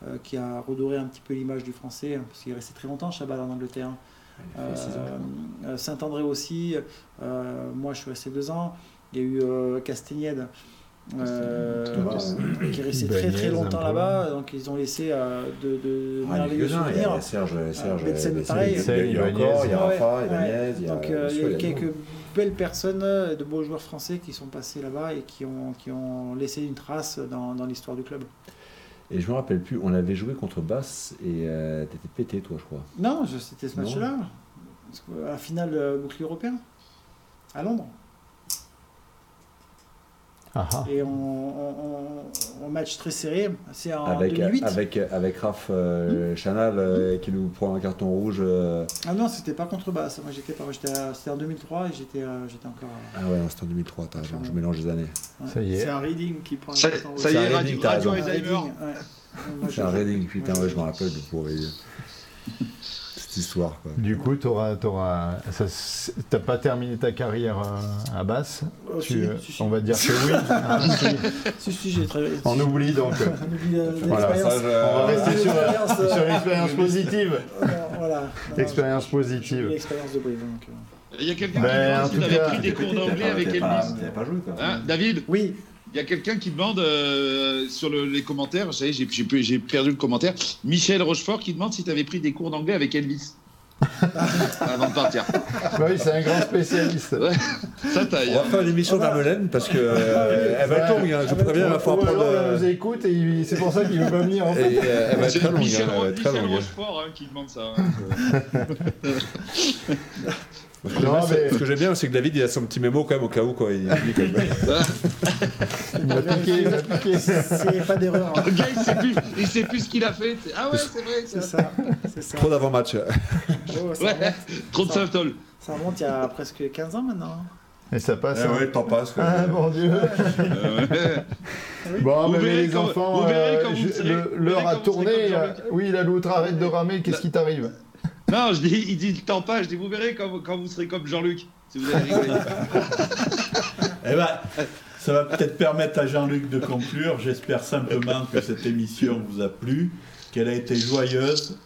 euh, qui a redoré un petit peu l'image du Français, hein, parce qu'il est resté très longtemps Chabal en Angleterre. Euh, euh, Saint-André aussi, euh, moi je suis resté deux ans. Il y a eu Castagnède, euh, qui est resté très très longtemps là-bas. Donc ils ont laissé euh, de, de Ah, il y a merveilleux quelques-uns, il y a- souvenirs. Serge, Serge, Betsen, pareil. il y a- il y a encore, il y a Ouais, Rafa, il y a ouais. Agnès, il y a. Donc euh, il y a quelques belles personnes, euh, de beaux joueurs français qui sont passés là-bas et qui ont, qui ont laissé une trace dans, dans l'histoire du club. Et je me rappelle plus, on avait joué contre Basse et euh, t'étais pété toi je crois. Non, c'était ce match-là. À La finale euh, bouclier européen à Londres. Ah. Et on, on, on- on match très serré. C'est en avec, 2008. avec, avec Raph euh, Chanal euh, qui nous prend un carton rouge. euh, Ah non, c'était pas contre Basse. Moi j'étais pas. C'était en 2003 et j'étais euh, j'étais encore. à- Ah ouais, c'était en 2003, t'as raison, je mélange les années. Ça y C'est est. un reading qui prend Ça, le carton ça rouge. y C'est est, un Radio, Reading, t'as Radio raison. C'est un Reading, putain, moi, ouais, je- je me rappelle, le pauvre. <laughs> il- cette histoire. Du coup, tu n'as pas terminé ta carrière à, basse oh, On va dire que oui. <laughs> Ah, si, si, j'ai travaillé. On oublie donc. on oublie voilà, on va rester sur, l'expérience positive. Voilà. Expérience positive. L'expérience de Brive. Il y a quelqu'un qui ben, si tu avais pris des cours d'anglais avec Elvis. pas joué, quoi. Hein, David? Oui. Il y a quelqu'un qui demande euh, sur les commentaires, vous savez, j'ai perdu le commentaire. Michel Rochefort qui demande si tu avais pris des cours d'anglais avec Elvis. <laughs> Avant de partir. Bah oui, c'est un grand spécialiste. Ça taille. On va faire l'émission d'Armelène parce que euh, elle va être longue. Hein. Je préviens, il va falloir prendre. Elle nous écoute et c'est pour ça qu'il veut pas venir. En fait. et, euh, elle va être très longue. Michel, hein, très longue. Rochefort hein, qui demande ça. <laughs> Hein. Ce que j'aime bien, c'est que David, il a son petit mémo quand même au cas où. Quoi. Il, il, <laughs> il m'a piqué, il m'a piqué. C'est pas d'erreur. Hein. Le gars, il sait plus, il sait plus ce qu'il a fait. Ah ouais, c'est vrai. C'est ça. ça. Trop d'avant-match. Oh, ouais, trop de ça, ça remonte il y a presque 15 ans maintenant. Et ça passe. Ah hein. ouais, le temps passe. Quoi. Ah mon dieu. <laughs> bon, mais les enfants, euh, l'heure a tourné. Oui, la loutre arrête de ramer. Qu'est-ce qui t'arrive? Non, je dis, il dit le temps pas. Je dis, vous verrez quand, quand vous serez comme Jean-Luc. Si vous <laughs> eh ben, ça va peut-être permettre à Jean-Luc de conclure. J'espère simplement que cette émission vous a plu, qu'elle a été joyeuse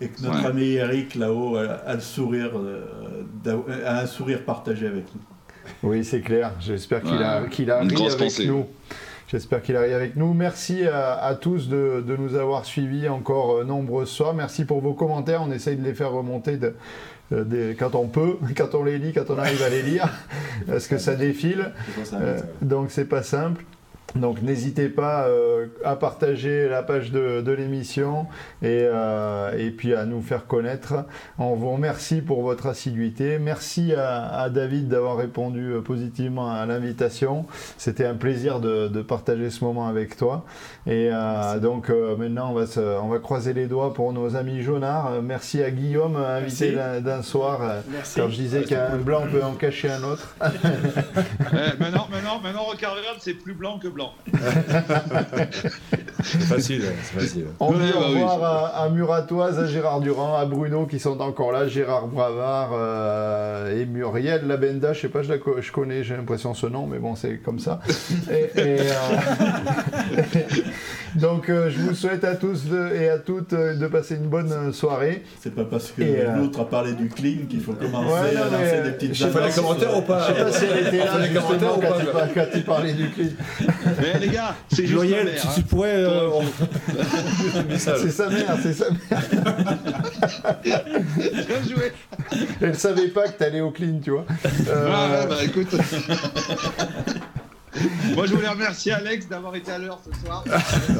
et que notre ami Eric là-haut a, le sourire, euh, a un sourire partagé avec nous. Oui, c'est clair. J'espère qu'il a, qu'il a ri avec nous. J'espère qu'il arrive avec nous. Merci à, tous de, nous avoir suivis encore euh, nombreuses fois. Merci pour vos commentaires. On essaye de les faire remonter euh, quand on peut, <laughs> quand on les lit, quand on arrive à les lire, parce que ça défile. Euh, donc c'est pas simple. Donc n'hésitez pas euh, à partager la page de, l'émission euh, et, puis à nous faire connaître. On vous remercie pour votre assiduité. Merci à, David d'avoir répondu euh, positivement à l'invitation. C'était un plaisir de, partager ce moment avec toi. Et donc maintenant on va, on va croiser les doigts pour nos amis jaunards. Merci à Guillaume, invité d'un soir. Quand je disais qu'un blanc peut en cacher un autre. <laughs> <laughs> Maintenant, maintenant, maintenant, c'est plus blanc que blanc <laughs> c'est facile, c'est facile. On veut bah revoir à, Muratoise, à Gérard Durand, à Bruno qui sont encore là, Gérard Bravard euh, et Muriel Labenda, je sais pas, je, la, je connais, j'ai l'impression ce nom, mais bon, c'est comme ça. <laughs> Et, euh, <laughs> donc, euh, je vous souhaite à tous et à toutes de passer une bonne soirée. C'est pas parce que l'autre a parlé du clean qu'il faut commencer à lancer des petites Je sais pas les commentaires ou pas Je sais pas si elle était là les commentaires ou pas quand tu parlais du clean. Mais <laughs> les gars, c'est juste Muriel, mère, si tu pourrais. Euh, <laughs> c'est sa mère, c'est sa mère. <laughs> Bien joué. Elle savait pas que t'allais au clean, tu vois. Euh... Ah, bah écoute. Moi, je voulais remercier Alex d'avoir été à l'heure ce soir.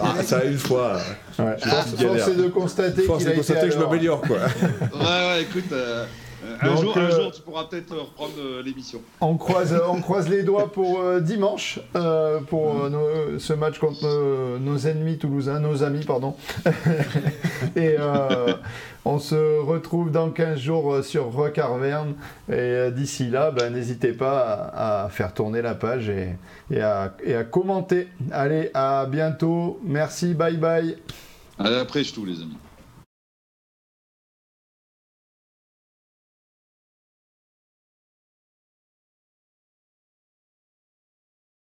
Ah, ça, une fois. Ouais. Force est de constater qu'il a été que je m'améliore, quoi. ouais, ouais, écoute. Euh... Euh, un, jour, un, euh, jour, tu pourras peut-être reprendre euh, l'émission. On croise, on croise les doigts pour dimanche, pour ce match contre nos, ennemis toulousains, nos amis, pardon. <laughs> et on se retrouve dans 15 jours sur Rock Arverne. Et d'ici là, ben, n'hésitez pas à, faire tourner la page et, et, à, et, à, commenter. Allez, à bientôt. Merci, bye bye. Allez, après, je tous les amis.